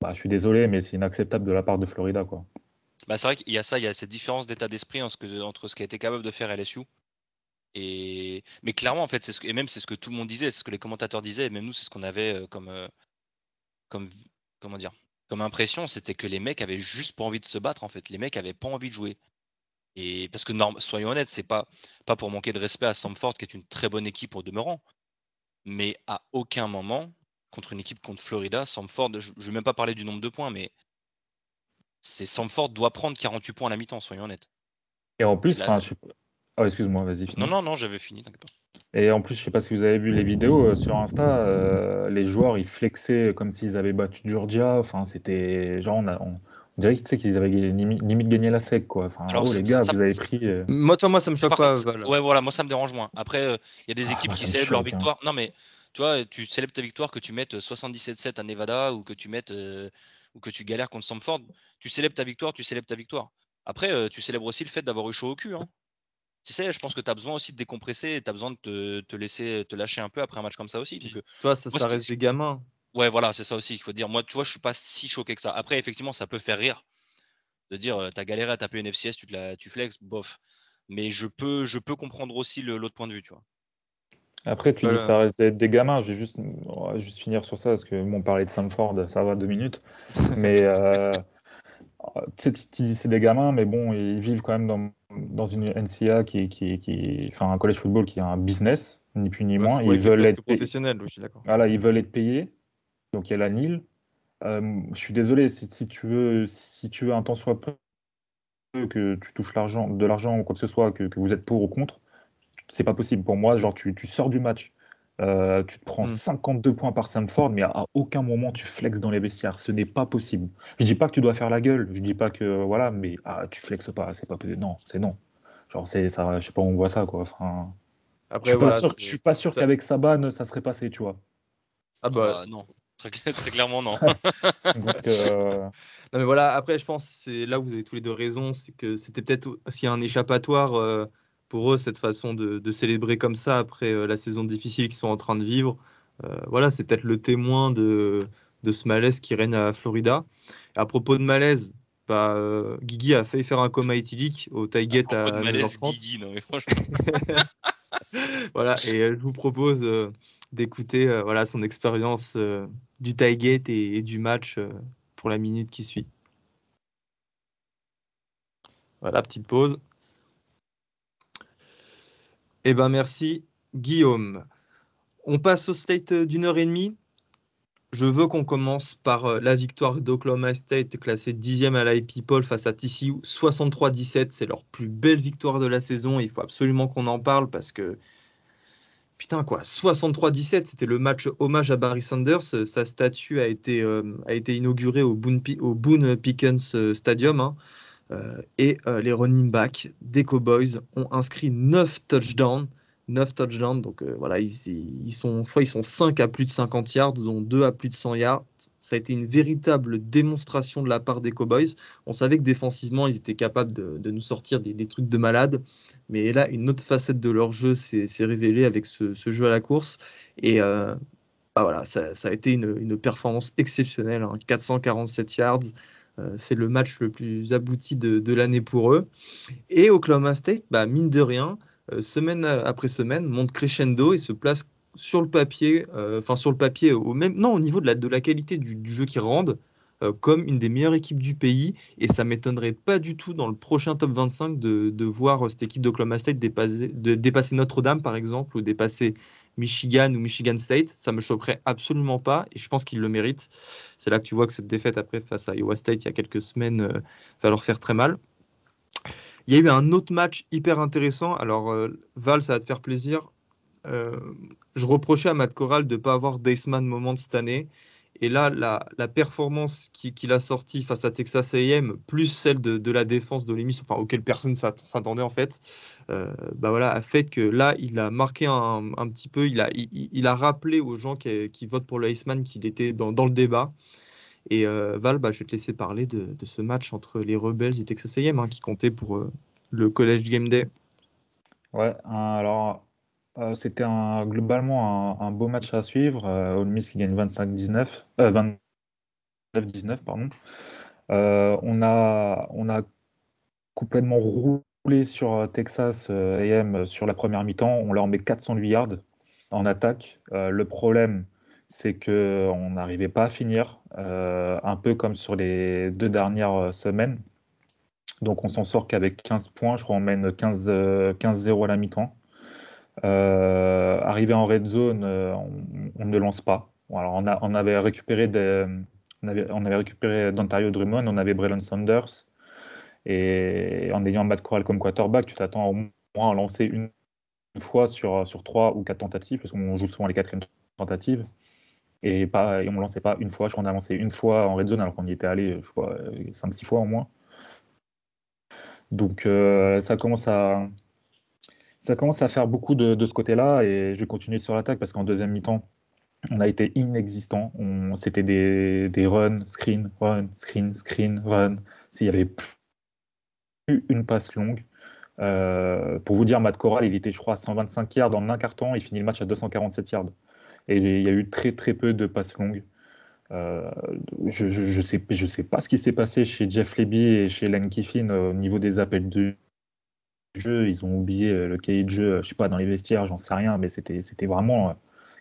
bah, je suis désolé, mais c'est inacceptable de la part de Florida quoi. Bah, c'est vrai qu'il y a ça, il y a cette différence d'état d'esprit entre, entre ce qui a été capable de faire LSU et mais clairement en fait c'est ce que... et même c'est ce que tout le monde disait, c'est ce que les commentateurs disaient, et même nous c'est ce qu'on avait euh, comme euh, comme comment dire comme impression, c'était que les mecs avaient juste pas envie de se battre en fait. Les mecs avaient pas envie de jouer. Et parce que soyons honnêtes, c'est pas pas pour manquer de respect à Samford qui est une très bonne équipe au demeurant, mais à aucun moment contre une équipe contre Florida, Samford, je, je vais même pas parler du nombre de points, mais c'est Samford doit prendre 48 points à la mi-temps, soyons honnêtes. Et en plus, enfin, je, Oh, excuse-moi, vas-y. Non, non, non, j'avais fini, t'inquiète pas. Et en plus, je sais pas si vous avez vu les vidéos euh, sur Insta, euh, les joueurs ils flexaient comme s'ils avaient battu Georgia. Enfin, c'était genre on, a, on, dirait qu'ils avaient limite, gagné la sec quoi. Enfin, oh, les gars, vous avez pris. Euh, moi, toi, moi, ça me choque pas. Ouais, voilà, moi ça me dérange moins. Après, il y a des ah, équipes qui célèbrent leur hein. victoire. Non, mais tu vois, tu célèbres ta victoire que tu mettes 77-7 à Nevada ou que tu mettes ou que tu galères contre Samford. Tu célèbres ta victoire, tu célèbres ta victoire. Après, tu célèbres aussi le fait d'avoir eu chaud au cul. Hein tu sais, je pense que tu as besoin aussi de décompresser et tu as besoin de te, laisser te lâcher un peu après un match comme ça aussi. Euh, toi, ça, ça reste des gamins. Ouais, voilà, c'est ça aussi qu'il faut dire. Moi, tu vois, je suis pas si choqué que ça. Après, effectivement, ça peut faire rire de dire euh, t'as galéré à taper une FCS, tu, te la, tu flex, bof. Mais je peux, je peux comprendre aussi l'autre point de vue, tu vois. Après, tu dis ça reste des, gamins. Je vais juste, juste finir sur ça parce que bon, parler de Sanford, ça va deux minutes. Mais euh, tu dis c'est des gamins, mais bon, ils vivent quand même dans dans une NCA qui, qui, qui, enfin un college football qui est un business, ni plus ni moins. ils veulent être professionnels, je suis d'accord. Voilà, ils veulent être payés. Donc il y a la NIL. Euh, je suis désolé, si, si, tu veux, si tu veux un temps soit peu que tu touches l'argent, de l'argent ou quoi que ce soit, que, que vous êtes pour ou contre, c'est pas possible pour moi. Genre, tu, tu sors du match, euh, tu te prends 52 hmm. points par Samford, mais à, aucun moment tu flexes dans les vestiaires. Ce n'est pas possible. Je dis pas que tu dois faire la gueule, je dis pas que voilà, mais ah, tu flexes pas, c'est pas possible. Non, c'est non. Genre c'est ça, je sais pas, on voit ça quoi. Enfin, Après, je suis pas sûr, je suis pas sûr qu'avec Saban ça serait passé, tu vois. Ah bah, bah non, très, très, clairement non. Euh, non mais voilà, après je pense c'est là où vous avez tous les deux raison, c'est que c'était peut-être aussi un échappatoire. Euh, pour eux, cette façon de, célébrer comme ça après euh, la saison difficile qu'ils sont en train de vivre. Euh, voilà, c'est peut-être le témoin de, de, ce malaise qui règne à Florida. à propos de malaise, bah, euh, Guigui a failli faire un coma éthylique au Tailgate à, à malaise, Guigui, non, mais franchement. voilà, et je vous propose d'écouter voilà, son expérience du Tailgate et, et, du match pour la minute qui suit. Voilà, petite pause. Eh ben merci Guillaume. On passe au state d'une heure et demie. Je veux qu'on commence par euh, la victoire d'Oklahoma State, classée dixième à la People face à TCU, 63-17. C'est leur plus belle victoire de la saison. Il faut absolument qu'on en parle parce que putain quoi, 63-17, c'était le match hommage à Barry Sanders. Sa statue a été, euh, a été inaugurée au Boone, au Boone Pickens euh, Stadium. Hein. Euh, et euh, les running backs des Cowboys ont inscrit 9 touchdowns. 9 touchdowns, donc euh, voilà, ils, sont, soit ils sont 5 à plus de 50 yards, dont 2 à plus de 100 yards. Ça a été une véritable démonstration de la part des Cowboys. On savait que défensivement, ils étaient capables de, nous sortir des, trucs de malade. Mais là, une autre facette de leur jeu s'est révélée avec ce, jeu à la course. Et bah voilà, ça, a été une, performance exceptionnelle. 447 hein. yards, euh, c'est le match le plus abouti de, l'année pour eux. Et Oklahoma State, bah, mine de rien, euh, semaine après semaine, monte crescendo et se place sur le papier, enfin sur le papier, au même, non, au niveau de la, de la qualité du, jeu qu'ils rendent, euh, comme une des meilleures équipes du pays. Et ça m'étonnerait pas du tout dans le prochain top 25 de, voir cette équipe d'Oklahoma State dépasser, de dépasser Notre-Dame, par exemple, ou dépasser Michigan ou Michigan State. Ça me choquerait absolument pas. Et je pense qu'ils le méritent. C'est là que tu vois que cette défaite après face à Iowa State il y a quelques semaines euh, va leur faire très mal. Il y a eu un autre match hyper intéressant. Alors, euh, Val, ça va te faire plaisir. je reprochais à Matt Corral de ne pas avoir Daceman moment cette année. Et là, la, performance qu'il a sortie face à Texas AM, plus celle de, la défense de l'émission, enfin auquel personne s'attendait en fait, euh, bah voilà, a fait que là, il a marqué un, petit peu, il a, il, a rappelé aux gens qui, votent pour le Iceman qu'il était dans, le débat. Et euh, Val, bah, je vais te laisser parler de, ce match entre les Rebels et Texas AM, hein, qui comptait pour euh, le College Game Day. Ouais, alors euh, c'était globalement un, beau match à suivre. Euh, Ole Miss qui gagne 25-19, 29-19, euh, pardon. on, a, on a complètement roulé sur Texas AM sur la première mi-temps. On leur met 408 yards en attaque. le problème, c'est qu'on n'arrivait pas à finir, un peu comme sur les deux dernières semaines. Donc on s'en sort qu'avec 15 points. Je crois qu'on mène 15-0 à la mi-temps. Euh, arrivé en red zone, euh, on, ne lance pas. Alors on, a, on avait récupéré on avait, on récupéré d'Ontario Drummond, on avait Braylon Sanders. Et en ayant Matt Corral comme quarterback, tu t'attends au moins à lancer une, fois sur, sur trois ou quatre tentatives, parce qu'on joue souvent les quatrièmes tentatives. Et, on ne lançait pas une fois. Je crois qu'on a lancé une fois en red zone alors qu'on y était allé, je crois, 5-6 fois au moins. Donc euh, ça commence à, ça commence à faire beaucoup de, ce côté-là et je vais continuer sur l'attaque parce qu'en deuxième mi-temps, on a été inexistant. C'était des, des runs, screen, run, screen, screen, run. S'il y avait plus une passe longue. Euh, pour vous dire, Matt Corral, il était, je crois, à 125 yards en un carton. Il finit le match à 247 yards. Et il y a eu très, très peu de passes longues. Euh, je ne sais, pas ce qui s'est passé chez Jeff Leby et chez Len Kiffin au niveau des appels de jeu, ils ont oublié euh, le cahier de jeu, je sais pas, dans les vestiaires, j'en sais rien, mais c'était, vraiment euh,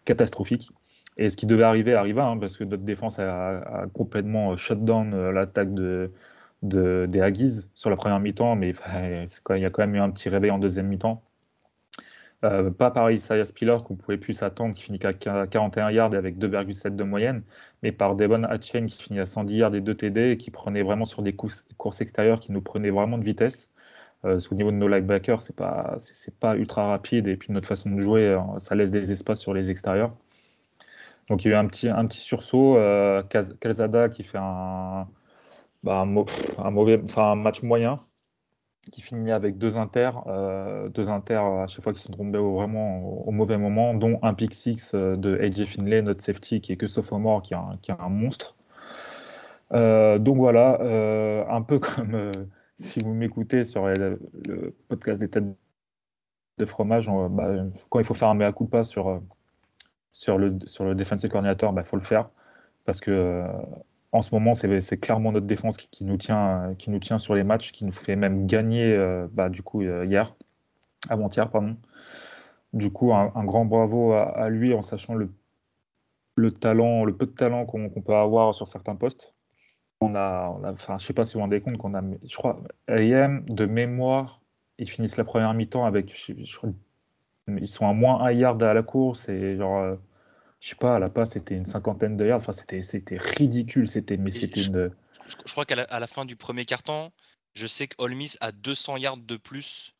catastrophique. Et ce qui devait arriver arriva, hein, parce que notre défense a, complètement euh, shut down l'attaque de, de, des Aggies sur la première mi-temps, mais il y a quand même eu un petit réveil en deuxième mi-temps. Pas par Isaiah Spiller qu'on pouvait plus s'attendre, qui finit à 41 yards et avec 2,7 de moyenne, mais par Devon Hatchen qui finit à 110 yards et 2 TD et qui prenait vraiment sur des courses, extérieures qui nous prenaient vraiment de vitesse. Euh, parce niveau de nos linebackers, c'est pas, pas ultra rapide et puis notre façon de jouer, euh, ça laisse des espaces sur les extérieurs. Donc il y a eu un petit, un petit sursaut. Euh, Calzada qui fait un, bah, un, mauvais, un match moyen, qui finit avec deux inters, deux inters à chaque fois qui sont tombés vraiment au, mauvais moment, dont un pick six de AJ Finlay, notre safety qui est que sophomore, qui est un, qui est un monstre. donc voilà, un peu comme si vous m'écoutez sur le, podcast des têtes de fromage, bah, quand il faut faire un mea culpa sur, euh, sur, le, sur le defensive coordinator, il bah, faut le faire. Parce que euh, en ce moment, c'est clairement notre défense qui, nous tient, qui nous tient sur les matchs, qui nous fait même gagner euh, bah, du coup hier, avant-hier, pardon. Du coup, un, grand bravo à, lui en sachant le, peu de talent qu'on peut avoir sur certains postes on a, enfin, je sais pas si vous vous rendez compte qu'on a, je crois, AM de mémoire, ils finissent la première mi-temps avec, ils sont à moins un yard à la course et genre, euh, je sais pas, à la passe c'était une cinquantaine de yards, enfin c'était, c'était ridicule, c'était, mais c'était je, je, crois qu'à la, fin du premier quart-temps, je sais que Miss a 200 yards de plus.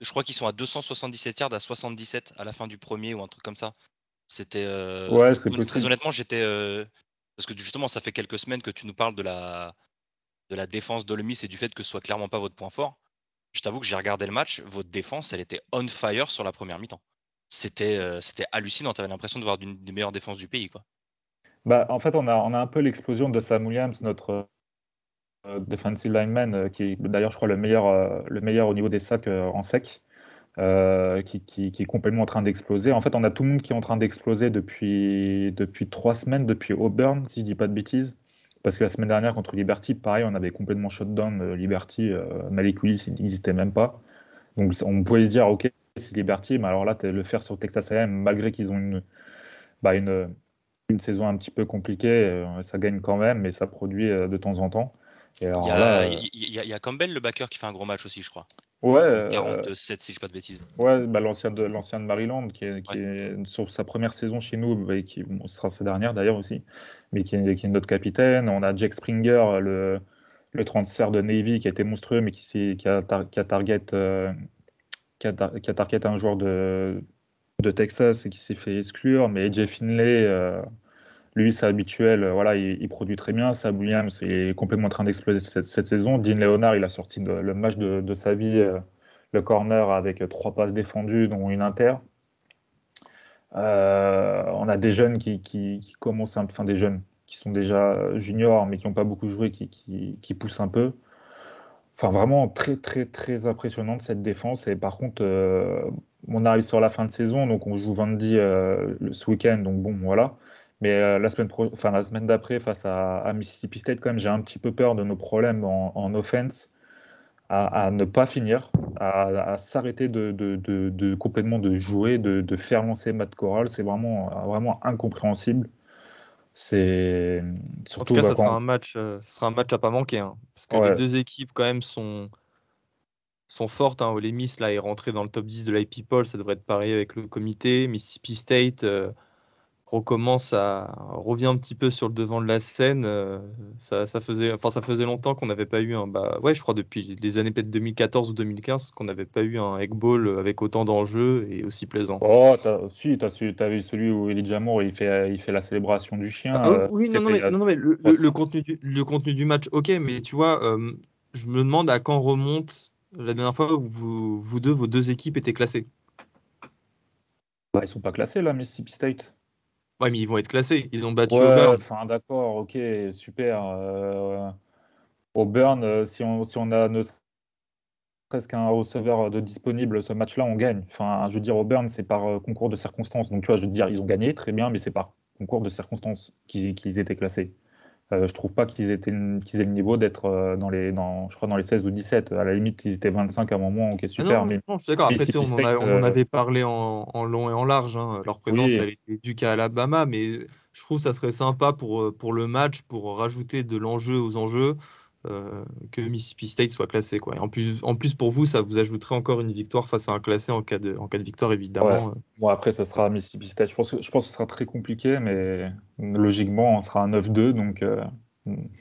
Je crois qu'ils sont à 277 yards à 77 à la fin du premier ou un truc comme ça. C'était. Euh, ouais, c'est Très honnêtement, j'étais. Euh, parce que justement, ça fait quelques semaines que tu nous parles de la, de la défense d'Olmis et du fait que ce soit clairement pas votre point fort. Je t'avoue que j'ai regardé le match, votre défense, elle était on fire sur la première mi-temps. C'était euh, c'était hallucinant, tu avais l'impression de voir une des meilleures défenses du pays. Quoi. Bah, en fait, on a, un peu l'explosion de Sam Williams, notre euh, defensive lineman, euh, qui est d'ailleurs, je crois, le meilleur, le meilleur au niveau des sacs en sec. Euh, qui, est complètement en train d'exploser. En fait, on a tout le monde qui est en train d'exploser depuis, depuis trois semaines, depuis Auburn, si je dis pas de bêtises. Parce que la semaine dernière, contre Liberty, pareil, on avait complètement shut down euh, Liberty. Euh, Malik Willis, il n'existait même pas. Donc, on pouvait se dire, OK, ses liberties. Mais alors là, le faire sur Texas A&M, malgré qu'ils ont une, bah, une, une, saison un petit peu compliquée, ça gagne quand même, mais ça produit de temps en temps. il, y a, il, y a, Campbell, le backer, qui fait un gros match aussi, je crois. Ouais. 47, si je ne dis pas de bêtises. Ouais, bah, l'ancien de, de Maryland, qui est, qui est, sur sa première saison chez nous, et qui sera sa dernière d'ailleurs aussi, mais qui est, qui est, notre capitaine. On a Jack Springer, le, le transfert de Navy qui a été monstrueux, mais qui, a, target, euh, target un joueur de, Texas et qui s'est fait exclure. Mais Jeff Finlay, euh, lui, c'est habituel, voilà, il, produit très bien. Sam Williams est complètement en train d'exploser cette, saison. Dean Leonard, il a sorti le match de, sa vie, euh, le corner avec trois passes défendues, dont une inter. on a des jeunes qui commencent, enfin des jeunes, qui sont déjà juniors, mais qui n'ont pas beaucoup joué, qui, qui, poussent un peu. Enfin, vraiment très, très, très impressionnante cette défense. Et par contre, euh, on arrive sur la fin de saison, donc on joue Vandy euh, ce week-end, donc bon, voilà. Mais euh, la semaine, enfin, semaine d'après, face à, Mississippi State, quand même, j'ai un petit peu peur de nos problèmes en, offense. À, ne pas finir, à, s'arrêter de, de, de, complètement de jouer, de, faire lancer Matt Corral. C'est vraiment, vraiment incompréhensible. C'est en tout cas, bah, ça, sera un match, euh, sera un match à pas manquer, hein, parce que les deux équipes quand même sont sont fortes. Hein. Ole Miss là est rentré dans le top 10 de l'IP Poll, ça devrait être pareil avec le comité. Mississippi State, euh, recommence à revient un petit peu sur le devant de la scène. Euh, ça, ça, faisait, enfin, ça faisait longtemps qu'on n'avait pas eu un, bah ouais, je crois depuis les années peut-être 2014 ou 2015 qu'on n'avait pas eu un Egg Ball avec autant d'enjeux et aussi plaisant. Oh, as, si, tu as, vu celui où Elijah Moore il fait, il fait la célébration du chien. Ah, euh, oui, non, non, mais, non, mais le, le, contenu du, le contenu du match, ok, mais tu vois, euh, je me demande à quand remonte la dernière fois où vous, vous deux, vos deux équipes étaient classées. Bah, ils sont pas classés là, Mississippi State. Ouais, mais ils vont être classés. Ils ont battu Auburn. Enfin, d'accord, ok, super. Euh, Auburn, euh, si, on, si on a ne serait-ce qu'un receveur de disponible ce match-là, on gagne. Enfin, je veux dire, Auburn, c'est par euh, concours de circonstances. Donc, tu vois, je veux dire, ils ont gagné, très bien, mais c'est par concours de circonstances qu'ils étaient classés. Euh, je trouve pas qu'ils aient le niveau d'être euh, dans les, dans, je crois dans les 16 ou 17. À la limite, ils étaient 25 à un moment, ok, ah super. mais, je suis d'accord. Après, on, en euh, avait parlé en, long et en large. Hein. Leur présence, elle était due qu'à Alabama, mais je trouve que ça serait sympa pour, pour le match, pour rajouter de l'enjeu aux enjeux. Euh, que Mississippi State soit classé. Quoi. Et en, plus, en plus, pour vous, ça vous ajouterait encore une victoire face à un classé en cas de, en cas de victoire, évidemment. Euh. Bon, après, ça sera Mississippi State. Je pense, que, je pense que ce sera très compliqué, mais logiquement, on sera un 9-2. Donc, euh,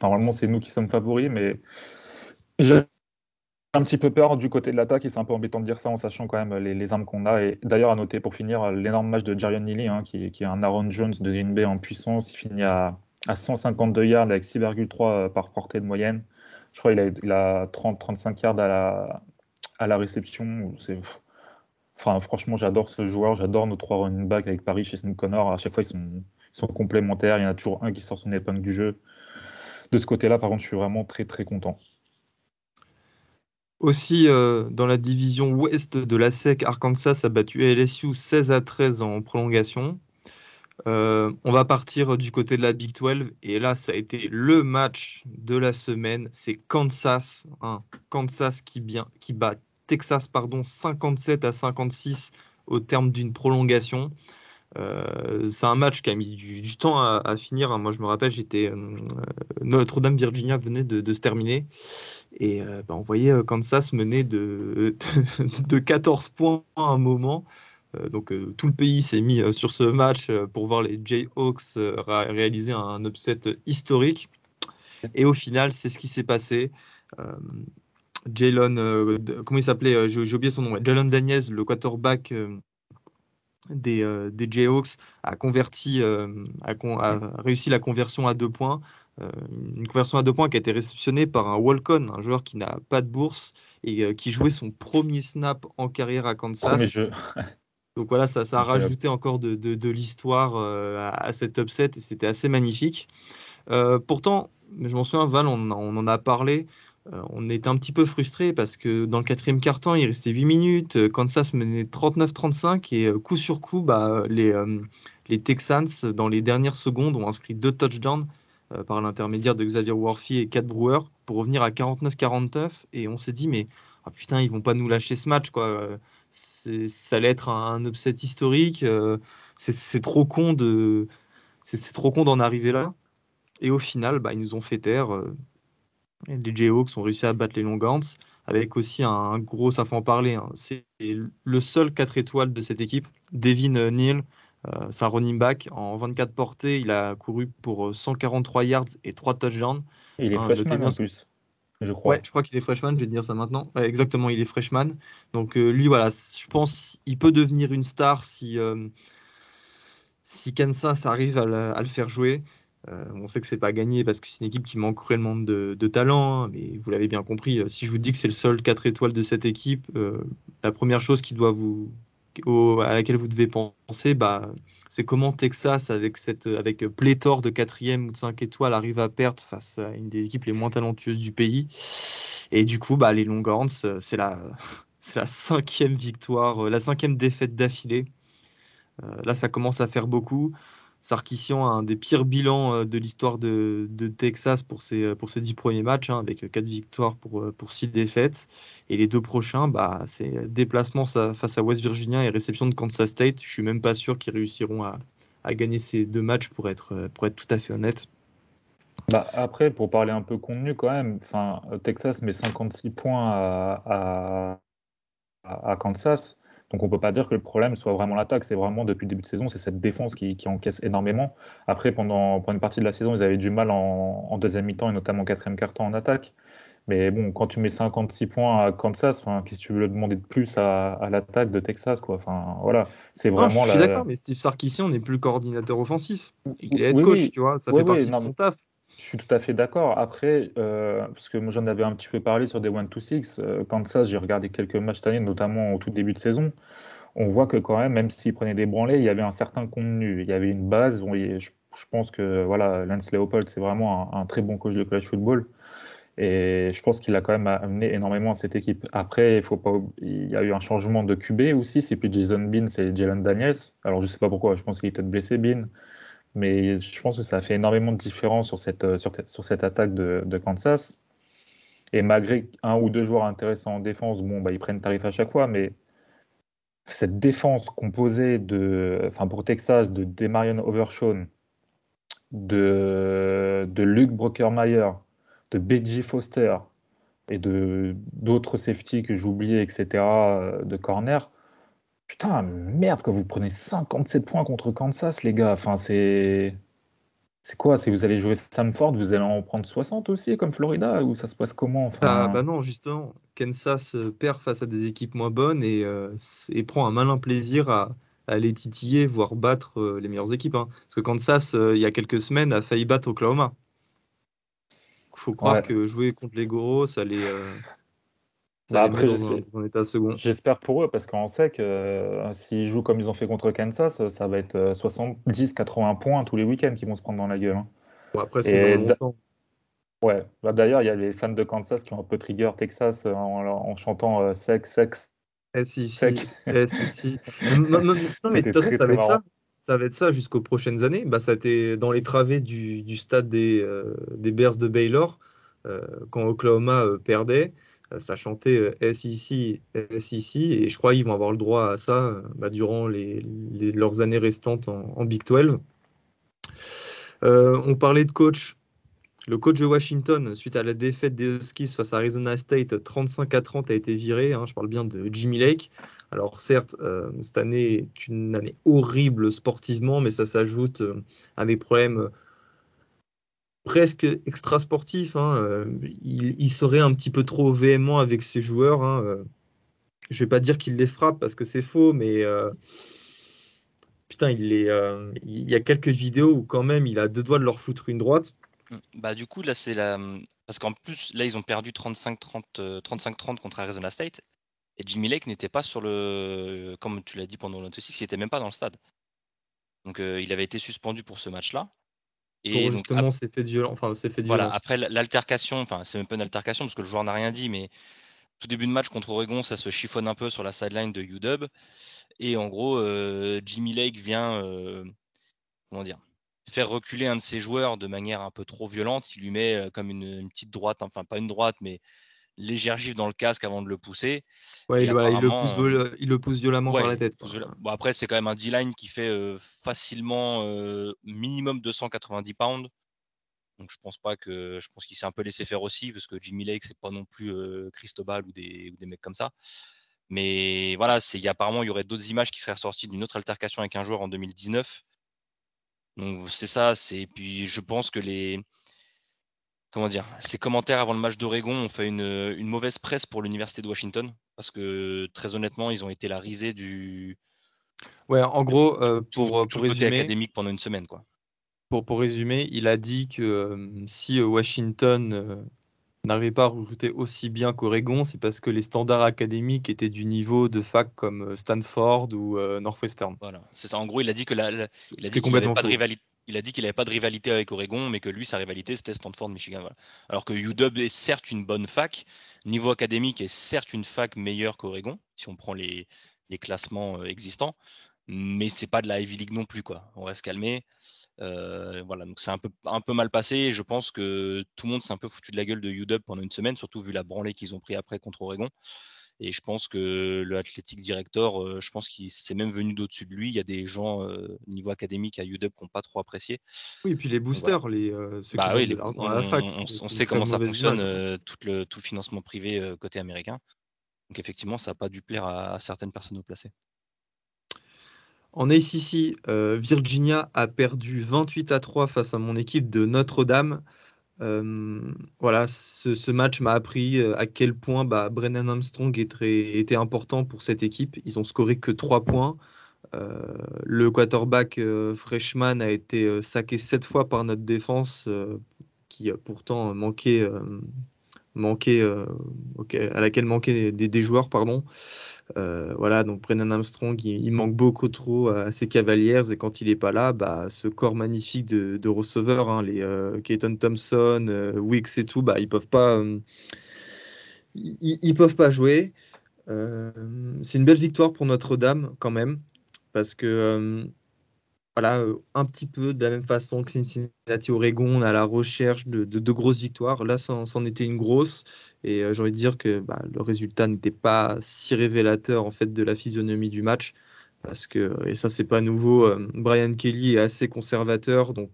normalement, c'est nous qui sommes favoris. Mais j'ai un petit peu peur du côté de l'attaque et c'est un peu embêtant de dire ça en sachant quand même les, armes qu'on a. Et d'ailleurs, à noter pour finir l'énorme match de Jarion Neely, hein, qui, qui, est un Aaron Jones de Green Bay en puissance. Il finit à, à 152 yards avec 6,3 par portée de moyenne. Je crois qu'il a, a 30-35 yards à la, à la réception. Enfin, franchement, j'adore ce joueur. J'adore nos trois running backs avec Paris chez Snoop Connor. À chaque fois, ils sont, sont complémentaires. Il y en a toujours un qui sort son épingle du jeu. De ce côté-là, par contre, je suis vraiment très, très content. Aussi, euh, dans la division ouest de la SEC, Arkansas a battu LSU 16 à 13 en prolongation. Euh, on va partir du côté de la Big 12 et là ça a été le match de la semaine. C'est Kansas, hein, Kansas qui, qui bat Texas pardon 57 à 56 au terme d'une prolongation. Euh, c'est un match qui a mis du, temps à, finir. Hein. Moi, je me rappelle, j'étais euh, Notre-Dame Virginia venait de, se terminer et bah, on voyait Kansas mener de, de 14 points à un moment. Euh, donc euh, tout le pays s'est mis euh, sur ce match pour voir les Jayhawks réaliser un upset historique. Et au final, c'est ce qui s'est passé. Jalen, comment il s'appelait J'ai oublié son nom. Jalen Daniels, le quarterback des, des Jayhawks, a, converti, a, réussi la conversion à deux points. une conversion à deux points qui a été réceptionnée par un walk-on, un joueur qui n'a pas de bourse et qui jouait son premier snap en carrière à Kansas. Donc voilà, ça, ça a rajouté encore de, de, l'histoire euh, à, cet upset et c'était assez magnifique. Euh, pourtant, je m'en souviens, Val, on, en a parlé. Euh, on était un petit peu frustré parce que dans le quatrième quart-temps, il restait 8 minutes. Kansas menait 39-35 et coup sur coup, bah, les, les Texans, dans les dernières secondes, ont inscrit deux touchdowns par l'intermédiaire de Xavier Worthy et Kat Brewer pour revenir à 49-49. Et on s'est dit, mais ah, putain, ils vont pas nous lâcher ce match. quoi ça allait être un, upset historique. c'est trop con de, c'est trop con d'en arriver là. Et au final, bah, ils nous ont fait taire. les Jayhawks ont réussi à battre les Longhorns avec aussi un, gros, ça fait en parler. Hein. C'est le seul 4 étoiles de cette équipe, Devin Neal. c'est un running back en 24 portées. Il a couru pour 143 yards et 3 touchdowns. il est hein, freshman en plus je crois. Ouais, je crois qu'il est freshman, je vais te dire ça maintenant. exactement, il est freshman. Donc euh, lui, voilà, je pense qu'il peut devenir une star si, euh, si Kansas arrive à, le faire jouer. Euh, on sait que c'est pas gagné parce que c'est une équipe qui manque cruellement de, de talent, hein, mais vous l'avez bien compris. Si je vous dis que c'est le seul 4 étoiles de cette équipe, la première chose qui doit vous, à laquelle vous devez penser, bah, c'est comment Texas, avec, cette, avec pléthore de quatrième ou de 5 étoiles, arrive à perdre face à une des équipes les moins talentueuses du pays. Et du coup, bah, les Longhorns, c'est la, c'est la cinquième victoire, la cinquième défaite d'affilée. Euh, là, ça commence à faire beaucoup. Sarkissian a un des pires bilans euh, de l'histoire de, Texas pour ses, euh, pour premiers matchs, hein, avec quatre victoires pour, euh, pour six défaites. Et les deux prochains, bah, c'est déplacement face à West Virginia et réception de Kansas State. Je suis même pas sûr qu'ils réussiront à, gagner ces deux matchs pour être, pour être tout à fait honnête. Bah après, pour parler un peu contenu quand même, Texas met 56 points à, à Kansas. Donc on ne peut pas dire que le problème soit vraiment l'attaque, c'est vraiment depuis le début de saison, c'est cette défense qui, encaisse énormément. Après, pendant, une partie de la saison, ils avaient du mal en, deuxième mi-temps et notamment en quatrième quart-temps en attaque. Mais bon, quand tu mets 56 points à Kansas, qu'est-ce que tu veux demander de plus à, l'attaque de Texas quoi? Enfin, voilà, c'est vraiment. je suis d'accord, mais Steve Sarkisian n'est plus coordinateur offensif. Il est head coach, tu vois, ça fait partie de son taf. Je suis tout à fait d'accord. Après, euh, parce que moi j'en avais un petit peu parlé sur des 1-2-6, euh, Kansas, j'ai regardé quelques matchs cette année, notamment au tout début de saison. On voit que quand même, même s'ils prenaient des branlés, il y avait un certain contenu. Il y avait une base. je, pense que voilà, Lance Leopold, c'est vraiment un, très bon coach de college football. Et je pense qu'il a quand même amené énormément à cette équipe. Après, il, faut pas, il y a eu un changement de QB aussi. C'est plus Jason Bean, c'est Jalen Daniels. Alors, je ne sais pas pourquoi. Je pense qu'il était blessé, Bean. Mais je pense que ça a fait énormément de différence sur cette, euh, sur, cette attaque de, Kansas. Et malgré un ou deux joueurs intéressants en défense, bon, bah, ils prennent tarif à chaque fois, mais cette défense composée de, enfin pour Texas, de Demarion Overshawn, de, de Luke Brockermeyer, de B.J. Foster et de d'autres safety que j'oubliais, etc., euh, de corner, Putain, merde, que vous prenez 57 points contre Kansas, les gars. Enfin, c'est. C'est quoi? Si vous allez jouer Samford, vous allez en prendre 60 aussi, comme Florida Ou ça se passe comment? Enfin... ah, Bah non, justement. Kansas euh, perd face à des équipes moins bonnes et, euh, et prend un malin plaisir à, à les titiller, voire battre euh, les meilleures équipes. Hein. Parce que Kansas, il y a quelques semaines, a failli battre Oklahoma. Il faut croire que jouer contre les Goros, ça les, bah, après, j'espère pour eux parce qu'on sait que euh, s'ils jouent comme ils ont fait contre Kansas, ça va être 70-80 euh, points tous les week-ends qui vont se prendre dans la gueule. Hein. après, c'est Ouais, bah, d'ailleurs, il y a les fans de Kansas qui ont un peu trigger Texas euh, en, chantant sex, sex. Sec. non, non, mais de toute façon, ça va être ça. Ça va être ça jusqu'aux prochaines années. Bah, ça a été dans les travées du, du stade des, des Bears de Baylor quand Oklahoma perdait. Euh, ça chantait euh, SEC, et je crois qu'ils vont avoir le droit à ça euh, bah, durant leurs années restantes en, Big 12. on parlait de coach. Le coach de Washington, suite à la défaite des Huskies face à Arizona State, 35 à 30 a été viré. Hein, je parle bien de Jimmy Lake. Alors certes, cette année est une année horrible sportivement, mais ça s'ajoute à des problèmes presque extra sportif. Hein, euh, il, serait un petit peu trop véhément avec ses joueurs. Hein, euh. Je vais pas dire qu'il les frappe parce que c'est faux, mais euh, putain, il, est, il y a quelques vidéos où quand même il a deux doigts de leur foutre une droite. Bah du coup là c'est la parce qu'en plus là ils ont perdu 35-30 35-30 contre Arizona State et Jimmy Lake n'était pas sur le comme tu l'as dit pendant l'Olympique, il n'était même pas dans le stade. Donc il avait été suspendu pour ce match-là. Et justement, c'est fait violent. Enfin, c'est fait Voilà, après l'altercation, enfin, c'est même pas une altercation parce que le joueur n'a rien dit, mais tout début de match contre Oregon, ça se chiffonne un peu sur la sideline de UW. Et en gros, euh, Jimmy Lake vient, euh, comment dire, faire reculer un de ses joueurs de manière un peu trop violente. Il lui met euh, comme une, petite droite, enfin pas une droite, mais gifle dans le casque avant de le pousser. Ouais, il, le pousse, violemment par la tête. Bon, après, c'est quand même un D-line qui fait facilement minimum 290 pounds. Donc je pense pas que je pense qu'il s'est un peu laissé faire aussi parce que Jimmy Lake c'est pas non plus Cristobal ou des, ou des mecs comme ça. Mais voilà, c'est apparemment il y aurait d'autres images qui seraient ressorties d'une autre altercation avec un joueur en 2019. Donc c'est ça, c'est puis je pense que les comment dire, ces commentaires avant le match d'Oregon ont fait une, mauvaise presse pour l'université de Washington parce que très honnêtement, ils ont été la risée du Ouais, en gros, pour, tout, pour académique pendant une semaine quoi. Pour, pour résumer, il a dit que si Washington n'arrivait pas à recruter aussi bien qu'Oregon, c'est parce que les standards académiques étaient du niveau de fac comme euh, Stanford ou euh, Northwestern. Voilà, c'est ça. En gros, il a dit que la, il a dit qu'il n'avait pas de rivalité. Il a dit qu'il n'avait pas de rivalité avec Oregon, mais que lui, sa rivalité, c'était Stanford, Michigan. Alors que UW est certes une bonne fac, niveau académique est certes une fac meilleure qu'Oregon, si on prend les, classements euh, existants, mais c'est pas de la Ivy League non plus, quoi. On reste calmé. Euh, voilà, donc c'est un peu, mal passé. Je pense que tout le monde s'est un peu foutu de la gueule de UW pendant une semaine, surtout vu la branlée qu'ils ont pris après contre Oregon. Et je pense que le Athletic Director, euh, je pense qu'il s'est même venu d'au-dessus de lui. Il y a des gens euh, niveau académique à UW qui n'ont pas trop apprécié. Oui, et puis les boosters, les, bah oui, la fac. On, sait comment ça fonctionne, tout, le, tout financement privé côté américain. Donc effectivement, ça n'a pas dû plaire à, à certaines personnes au placé. En ACC, euh, Virginia a perdu 28 à 3 face à mon équipe de Notre-Dame. Voilà, ce, match m'a appris à quel point bah, Brennan Armstrong était important pour cette équipe. Ils ont scoré que 3 points. le quarterback freshman a été saqué 7 fois par notre défense, qui pourtant manqué, manqué à laquelle manquaient des joueurs. Pardon. Euh, voilà, donc Brennan Armstrong, il, manque beaucoup trop à ses Cavaliers et quand il n'est pas là, bah, ce corps magnifique de, receveurs, hein, les euh, Thompson, euh, Wicks et tout, bah, ils peuvent pas, euh, ils, peuvent pas jouer. c'est une belle victoire pour Notre-Dame quand même, parce que voilà, un petit peu de la même façon que Cincinnati Oregon, on a la recherche de, de, grosses victoires. Là, c'en était une grosse. Et j'ai envie de dire que bah, le résultat n'était pas si révélateur en fait de la physionomie du match. Parce que, et ça, c'est pas nouveau, Brian Kelly est assez conservateur. Donc,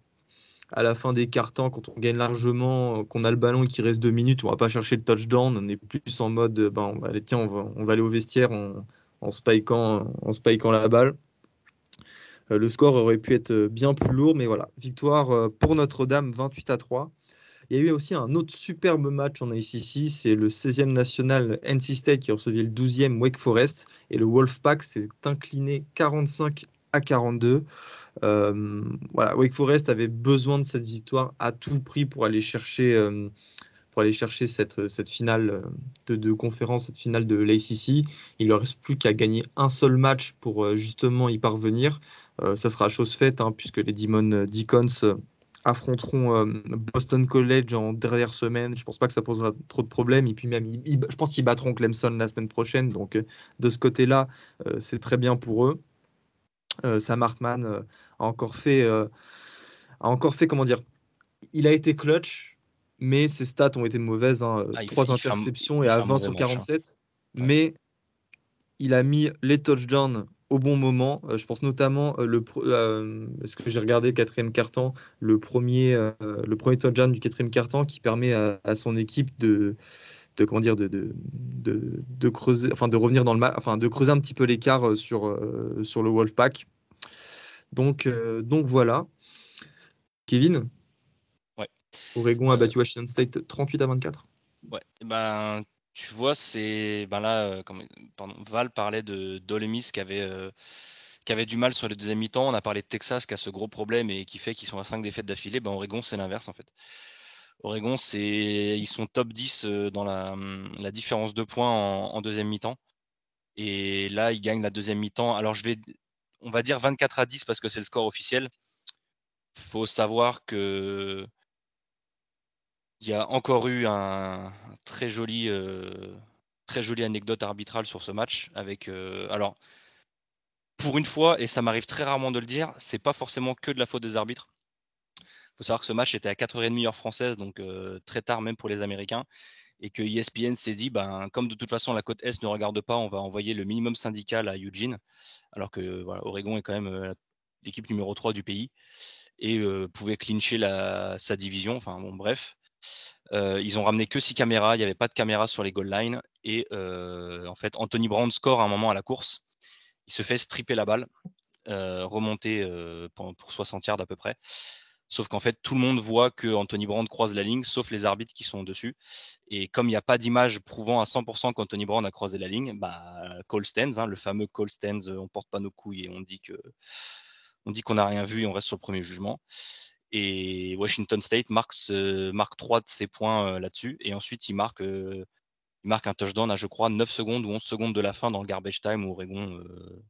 à la fin des cartons, quand on gagne largement, qu'on a le ballon et qu'il reste deux minutes, on va pas chercher le touchdown. On est plus en mode, ben, on tiens, on va, on aller au vestiaire en, en, spikant, en la balle. Euh, le score aurait pu être euh, bien plus lourd, mais voilà, victoire euh, pour Notre-Dame 28 à 3. Il y a eu aussi un autre superbe match en ACC, c'est le 16e national NC State qui recevait le 12e Wake Forest et le Wolfpack s'est incliné 45 à 42. voilà, Wake Forest avait besoin de cette victoire à tout prix pour aller chercher, pour aller chercher cette, cette finale de, de, conférence, cette finale de l'ACC. Il ne leur reste plus qu'à gagner un seul match pour justement y parvenir. Euh, ça sera chose faite, hein, puisque les Demon Deacons euh, affronteront euh, Boston College en dernière semaine. Je pense pas que ça posera trop de problèmes. Et puis même, je pense qu'ils battront Clemson la semaine prochaine. Donc de ce côté-là, c'est très bien pour eux. Sam Hartman a encore fait, a encore fait comment dire Il a été clutch, mais ses stats ont été mauvaises. Hein. Ah, Trois interceptions et à 20 sur 47. Hein. Mais il a mis les touchdowns au bon moment. Euh, je pense notamment euh, le euh, ce que j'ai regardé quatrième carton, le premier le premier touchdown du quatrième carton qui permet à, son équipe de de comment dire de, de, de, creuser enfin de revenir dans le enfin de creuser un petit peu l'écart sur sur le Wolfpack. Donc donc voilà. Kevin? Oregon a battu Washington State 38 à 24. Ouais. Ben tu vois, c'est ben là, euh, Val parlait de Dolemis qui avait, euh, qui avait du mal sur les deuxième mi-temps. On a parlé de Texas qui a ce gros problème et qui fait qu'ils sont à 5 défaites d'affilée. Ben, Oregon, c'est l'inverse en fait. Oregon, c'est ils sont top 10 euh, dans la, la différence de points en, deuxième mi-temps. Et là, ils gagnent la deuxième mi-temps. Alors, je vais, on va dire 24 à 10 parce que c'est le score officiel. Faut savoir que il y a encore eu un très joli, euh, très jolie anecdote arbitrale sur ce match. Avec, euh, alors, pour une fois, et ça m'arrive très rarement de le dire, c'est pas forcément que de la faute des arbitres. Il faut savoir que ce match était à 4h30 heure française, donc euh, très tard même pour les Américains. et que ESPN s'est dit, ben, comme de toute façon la côte Est ne regarde pas, on va envoyer le minimum syndical à Eugene, alors que voilà, Oregon est quand même l'équipe numéro 3 du pays et pouvait clincher sa division. Enfin bon, bref. Ils ont ramené que 6 caméras, il n'y avait pas de caméra sur les goal lines. Et en fait, Anthony Brown score à un moment à la course. Il se fait stripper la balle, remonter pour, 60 yards à peu près. Sauf qu'en fait, tout le monde voit que Anthony Brown croise la ligne, sauf les arbitres qui sont dessus. Et comme il n'y a pas d'image prouvant à 100% qu'Anthony Brown a croisé la ligne, bah, call hein, le fameux call stands, on porte pas nos couilles et on dit on dit qu'on n'a rien vu et on reste sur le premier jugement. Et Washington State marque, marque 3 de ses points euh, là-dessus. Et ensuite, il marque, euh, il marque un touchdown à, je crois, 9 secondes ou 11 secondes de la fin dans le garbage time où Oregon euh,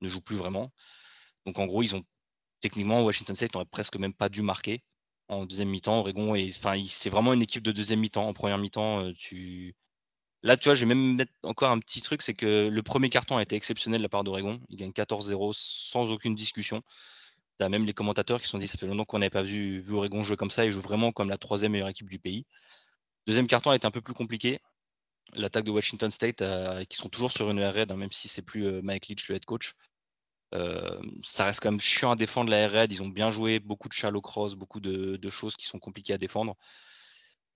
ne joue plus vraiment. Donc en gros, ils ont techniquement, Washington State n'aurait presque même pas dû marquer en deuxième mi-temps. Oregon, enfin, c'est vraiment une équipe de deuxième mi-temps. En première mi-temps, tu, Là, tu vois, je vais même mettre encore un petit truc, c'est que le premier carton a été exceptionnel de la part d'Oregon. Il gagne 14-0 sans aucune discussion. Même les commentateurs qui se sont dit ça fait longtemps qu'on n'avait pas vu, vu, Oregon jouer comme ça. Ils jouent vraiment comme la troisième meilleure équipe du pays. Deuxième carton a été un peu plus compliqué. L'attaque de Washington State, euh, qui sont toujours sur une air raid, hein, même si c'est plus euh, Mike Leach le head coach. Euh, ça reste quand même chiant à défendre la air raid. Ils ont bien joué, beaucoup de shallow cross, beaucoup de choses qui sont compliquées à défendre.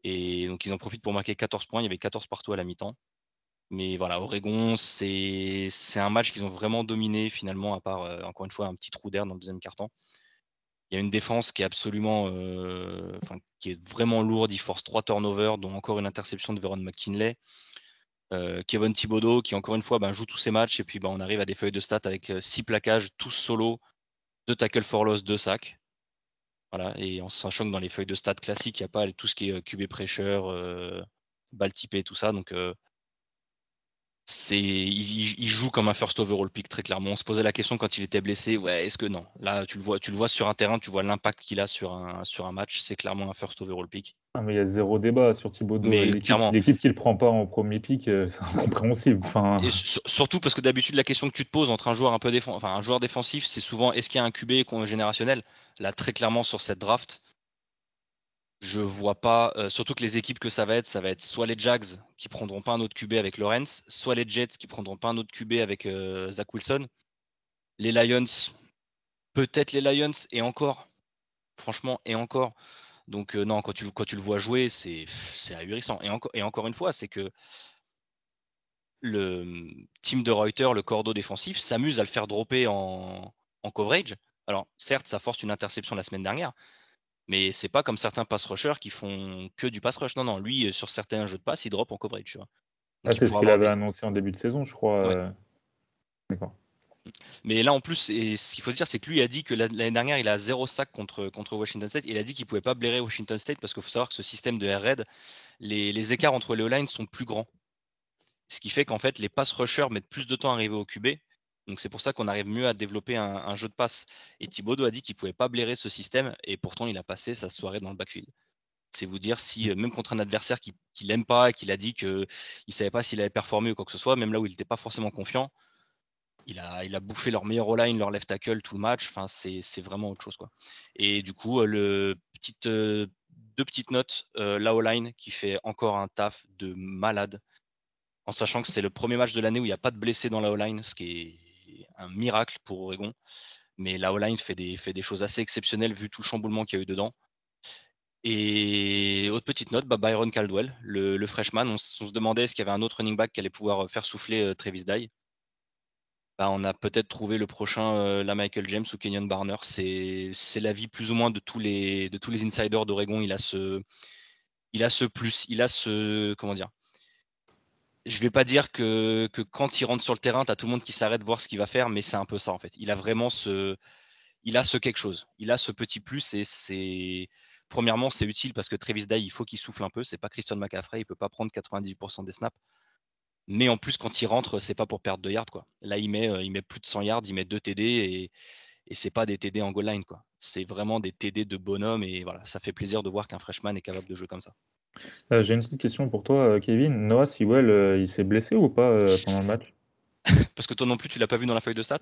Et donc, ils en profitent pour marquer 14 points. Il y avait 14 partout à la mi-temps. Mais voilà, Oregon, c'est un match qu'ils ont vraiment dominé finalement, à part, euh, encore une fois, un petit trou d'air dans le deuxième quart-temps. Il y a une défense qui est absolument, euh, qui est vraiment lourde. Ils forcent trois turnovers, dont encore une interception de Veron McKinley. Euh, Kevin Thibodeau, qui encore une fois ben, joue tous ses matchs. Et puis ben, on arrive à des feuilles de stats avec six plaquages, tous solo, deux tackles for loss, deux sacs. Voilà, et en sachant que dans les feuilles de stats classiques, il n'y a pas tout ce qui est QB pressure, balle typée, tout ça. Donc, c'est, il, joue comme un first overall pick très clairement. On se posait la question quand il était blessé, ouais, est-ce que non? Là, tu le vois, tu le vois sur un terrain, tu vois l'impact qu'il a sur un, sur un match. C'est clairement un first overall pick. Ah, mais il y a zéro débat sur Thibaudot. L'équipe qui le prend pas en premier pick, euh, c'est incompréhensible. Enfin... surtout parce que d'habitude, la question que tu te poses entre un joueur un peu défensif, enfin un joueur défensif, c'est souvent est-ce qu'il y a un QB générationnel? Là, très clairement sur cette draft, je vois pas, euh, surtout que les équipes que ça va être, ça va être soit les Jags qui prendront pas un autre QB avec Lawrence, soit les Jets qui prendront pas un autre QB avec euh, Zach Wilson. Les Lions, peut-être les Lions, et encore, franchement, et encore. Donc euh, non, quand tu, le vois jouer, c'est ahurissant. Et, et encore une fois, c'est que le team de Reuters, le cordeau défensif, s'amuse à le faire dropper en, en coverage. Alors, certes, ça force une interception la semaine dernière, mais c'est pas comme certains pass rushers qui font que du pass rush. Non, non, lui, sur certains jeux de passe, il drop en coverage. Tu vois. Ah, c'est ce qu'il avait annoncé en début de saison, je crois. Euh. D'accord. Mais là, en plus, ce qu'il faut dire, c'est que lui a dit que l'année dernière, il a zéro sac contre, contre Washington State. Il a dit qu'il pouvait pas blairer Washington State parce qu'il faut savoir que ce système de air raid, les, les écarts entre les O-lines sont plus grands. Ce qui fait qu'en fait, les pass rushers mettent plus de temps à arriver au QB donc c'est pour ça qu'on arrive mieux à développer un, jeu de passe. Et Thibaudot a dit qu'il ne pouvait pas blairer ce système, et pourtant il a passé sa soirée dans le backfield. C'est vous dire si, euh, même contre un adversaire qui ne l'aime pas et qu'il a dit qu'il ne savait pas s'il avait performé ou quoi que ce soit, même là où il n'était pas forcément confiant, il a, bouffé leur meilleur O-line, leur left tackle tout le match. Enfin, c'est vraiment autre chose. Quoi. Et du coup, euh, euh, deux petites notes. la O-line qui fait encore un taf de malade en sachant que c'est le premier match de l'année où il n'y a pas de blessés dans la O-line, ce qui est un miracle pour Oregon. Mais la O-line fait des, fait des choses assez exceptionnelles vu tout le chamboulement qu'il y a eu dedans. Et autre petite note, bah, Byron Caldwell, le, freshman, on, se demandait est-ce qu'il y avait un autre running back qui allait pouvoir euh, faire souffler euh, Travis Dye. Bah, on a peut-être trouvé le prochain, euh, la Michael James ou Kenyon Barner. C'est l'avis plus ou moins de tous les, de tous les insiders d'Oregon. Il a ce, il a ce plus, il a ce, comment dire, je vais pas dire que, quand il rentre sur le terrain, tu as tout le monde qui s'arrête voir ce qu'il va faire, mais c'est un peu ça en fait. Il a vraiment ce, il a ce quelque chose. Il a ce petit plus et c'est, premièrement, c'est utile parce que Travis Day, il faut qu'il souffle un peu. C'est pas Christian McCaffrey, il peut pas prendre 98% des snaps. Mais en plus, quand il rentre, c'est pas pour perdre de yards quoi. Là, il met, euh, il met plus de 100 yards, il met deux TD et, et c'est pas des TD en goal line. C'est vraiment des TD de bonhomme et voilà, ça fait plaisir de voir qu'un freshman est capable de jouer comme ça. Euh, j'ai une petite question pour toi, euh, Kevin. Noah Sewell, euh, il s'est blessé ou pas pendant le match? Parce que toi non plus, tu l'as pas vu dans la feuille de stats?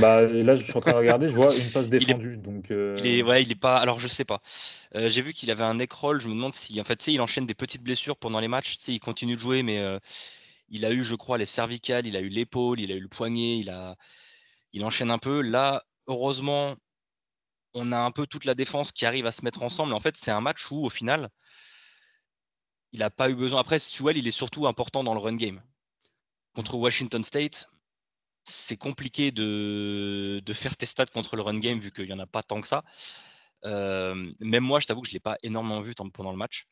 Bah, là, je suis en train de regarder, je vois une passe défendue. Il est, donc, il est, ouais, il est pas. Alors, je sais pas. J'ai vu qu'il avait un neck roll. Je me demande si, en fait, il enchaîne des petites blessures pendant les matchs. Il continue de jouer, mais il a eu, je crois, les cervicales, il a eu l'épaule, il a eu le poignet, il a, il enchaîne un peu. Là, heureusement, on a un peu toute la défense qui arrive à se mettre ensemble. En fait, c'est un match où, au final, il n'a pas eu besoin. Après, Sewell, il est surtout important dans le run game. Contre Washington State, c'est compliqué de, faire tes stats contre le run game vu qu'il n'y en a pas tant que ça. Euh, même moi, je t'avoue que je ne l'ai pas énormément vu pendant le match.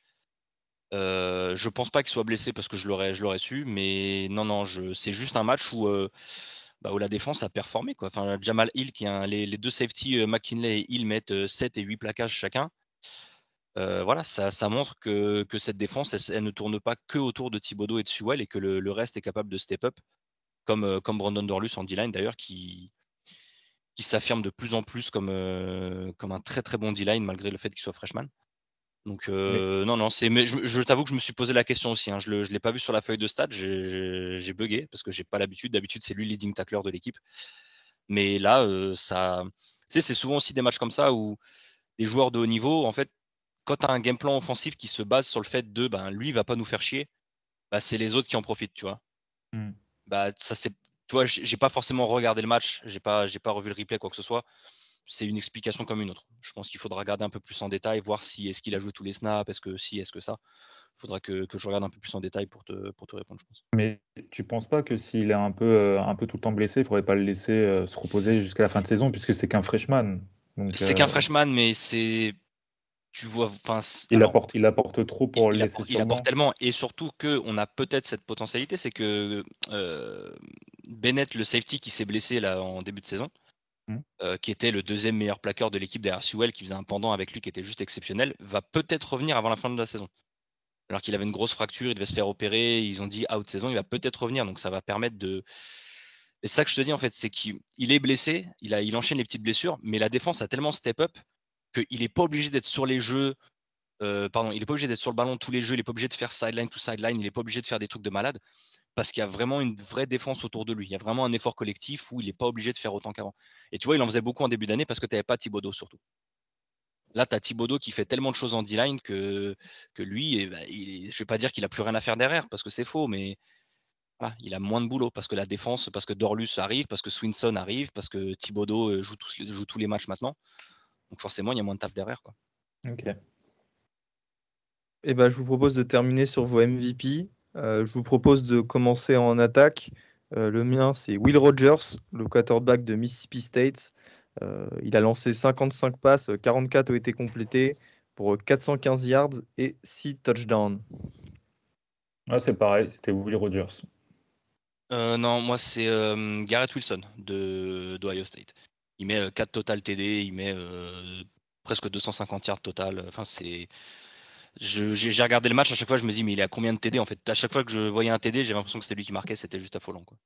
Euh, je pense pas qu'il soit blessé parce que je l'aurais, su, mais non, non, c'est juste un match où, euh, bah, la défense a performé. Jamal Hill, les, deux safety, euh, McKinley et Hill mettent 7 et 8 plaquages chacun. Voilà, ça, montre que, cette défense, elle, ne tourne pas que autour de Thibodeau et de Sewell et que le, reste est capable de step up, comme, comme Brandon Dorlus en D-line d'ailleurs, qui, qui s'affirme de plus en plus comme, comme un très très bon D-line malgré le fait qu'il soit freshman. Donc non, non, c'est. Mais je, t'avoue que je me suis posé la question aussi. Hein. Je ne l'ai pas vu sur la feuille de stade. J'ai bugué parce que j'ai pas l'habitude. D'habitude, c'est lui le leading tackler de l'équipe. Mais là, ça. Tu sais, c'est souvent aussi des matchs comme ça où des joueurs de haut niveau, en fait, quand tu as un game plan offensif qui se base sur le fait de ben lui il va pas nous faire chier, bah, c'est les autres qui en profitent, tu vois. Ça c'est. Tu vois, j'ai pas forcément regardé le match, j'ai pas, j'ai pas revu le replay quoi que ce soit c'est une explication comme une autre. Je pense qu'il faudra regarder un peu plus en détail, voir si est-ce qu'il a joué tous les snaps, est-ce que si, est-ce que ça. Il faudra que, je regarde un peu plus en détail pour te, pour te répondre, je pense. Mais tu penses pas que s'il est un peu, euh, un peu tout le temps blessé, il faudrait pas le laisser euh, se reposer jusqu'à la fin de saison, puisque c'est qu'un freshman. C'est qu'un euh, freshman, mais c'est. Tu vois, il, apporte, il apporte trop pour le laisser. il apporte tellement, et surtout qu'on a peut-être cette potentialité, c'est que Bennett, le safety qui s'est blessé là en début de saison, Mmh. Euh, qui était le deuxième meilleur plaqueur de l'équipe derrière Sewell, qui faisait un pendant avec lui qui était juste exceptionnel, va peut-être revenir avant la fin de la saison. Alors qu'il avait une grosse fracture, il devait se faire opérer, ils ont dit out saison, il va peut-être revenir, donc ça va permettre de. Et c'est ça que je te dis en fait, c'est qu'il est blessé, il, a, il enchaîne les petites blessures, mais la défense a tellement step up qu'il n'est pas obligé d'être sur les jeux. Euh, pardon, il n'est pas obligé d'être sur le ballon tous les jeux, il n'est pas obligé de faire sideline to sideline, il n'est pas obligé de faire des trucs de malade parce qu'il y a vraiment une vraie défense autour de lui. Il y a vraiment un effort collectif où il n'est pas obligé de faire autant qu'avant. Et tu vois, il en faisait beaucoup en début d'année parce que tu n'avais pas Thibodeau surtout. Là, tu as Thibodeau qui fait tellement de choses en D-line que, que lui, eh ben, je ne vais pas dire qu'il n'a plus rien à faire derrière parce que c'est faux, mais il a moins de boulot parce que la défense, parce que Dorlus arrive, parce que Swinson arrive, parce que Thibodeau euh, joue tous, joue tous les matchs maintenant. Donc forcément, il y a moins de taf derrière. Quoi. Ok. Eh ben, je vous propose de terminer sur vos MVP. Euh, je vous propose de commencer en attaque. Euh, le mien, c'est Will Rogers, le quarterback de Mississippi State. Euh, il a lancé 55 passes, 44 ont été complétés pour 415 yards et 6 touchdowns. Ah, c'est pareil, c'était Will Rogers. non, moi c'est Garrett Wilson de d'Ohio State. Il met 4 total TD, il met presque 250 yards total. Enfin, c'est j'ai regardé le match, à chaque fois je me dis mais il est à combien de TD en fait? À chaque fois que je voyais un TD, j'ai l'impression que c'était lui qui marquait, c'était juste affolant. Quoi.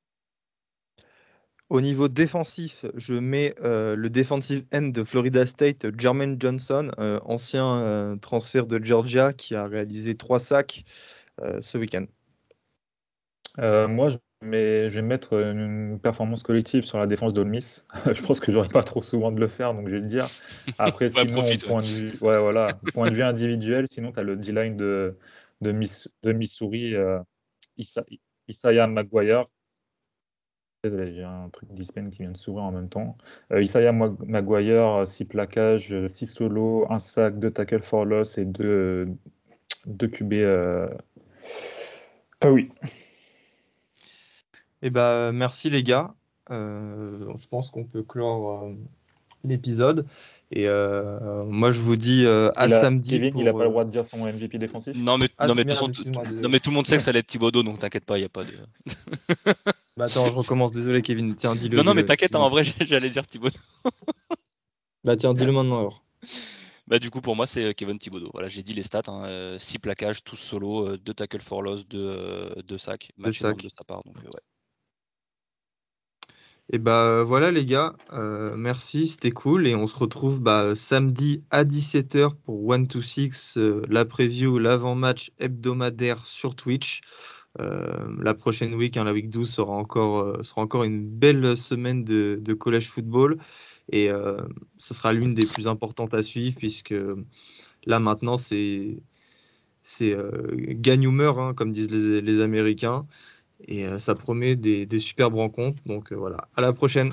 Au niveau défensif, je mets euh, le defensive end de Florida State, Jermaine Johnson, euh, ancien euh, transfert de Georgia qui a réalisé trois sacs ce week-end. moi, je mais je vais mettre une performance collective sur la défense d'Olmis. je pense que j'aurais pas trop souvent de le faire, donc je vais le dire. Après, sinon, point, de vue, ouais, voilà, point de vue individuel, sinon, tu as le D-line de, de, Miss, de Missouri, euh, Isaiah Maguire. Désolé, j'ai un truc dispen qui vient de s'ouvrir en même temps. Euh, Isaiah Maguire, 6 plaquages, 6 solos, 1 sac, 2 tackles for loss et 2, 2 QB. Euh... Ah oui, eh ben, merci les gars. Euh, je pense qu'on peut clore euh, l'épisode. Et euh, moi, je vous dis à samedi. Kevin, il n'a pas le droit de dire son MVP défensif? Non, mais, non, mais, tout, le monde sait que ça allait être Thibaudot, donc t'inquiète pas, il n'y a pas de. bah attends, je recommence, désolé Kevin. Tiens, dis-le. Non, non, mais t'inquiète, hein, en vrai, j'allais dire Thibaudot. bah tiens, dis-le maintenant alors. Bah, du coup, pour moi, c'est Kevin Thibodeau. Voilà, j'ai dit les stats 6 hein, plaquages, tous solo, 2 tackles for loss, 2 sacs, match de sa part. Donc, ouais. Et bah voilà les gars, euh, merci, c'était cool. Et on se retrouve bah, samedi à 17h pour 1 to 6, la preview, l'avant-match hebdomadaire sur Twitch. la prochaine week, hein, la week 12, sera encore, sera encore une belle semaine de, de collège football. Et ce sera l'une des plus importantes à suivre, puisque là maintenant, c'est gagne ou hein, comme disent les Américains. Et ça promet des, superbes rencontres. Donc voilà, à la prochaine.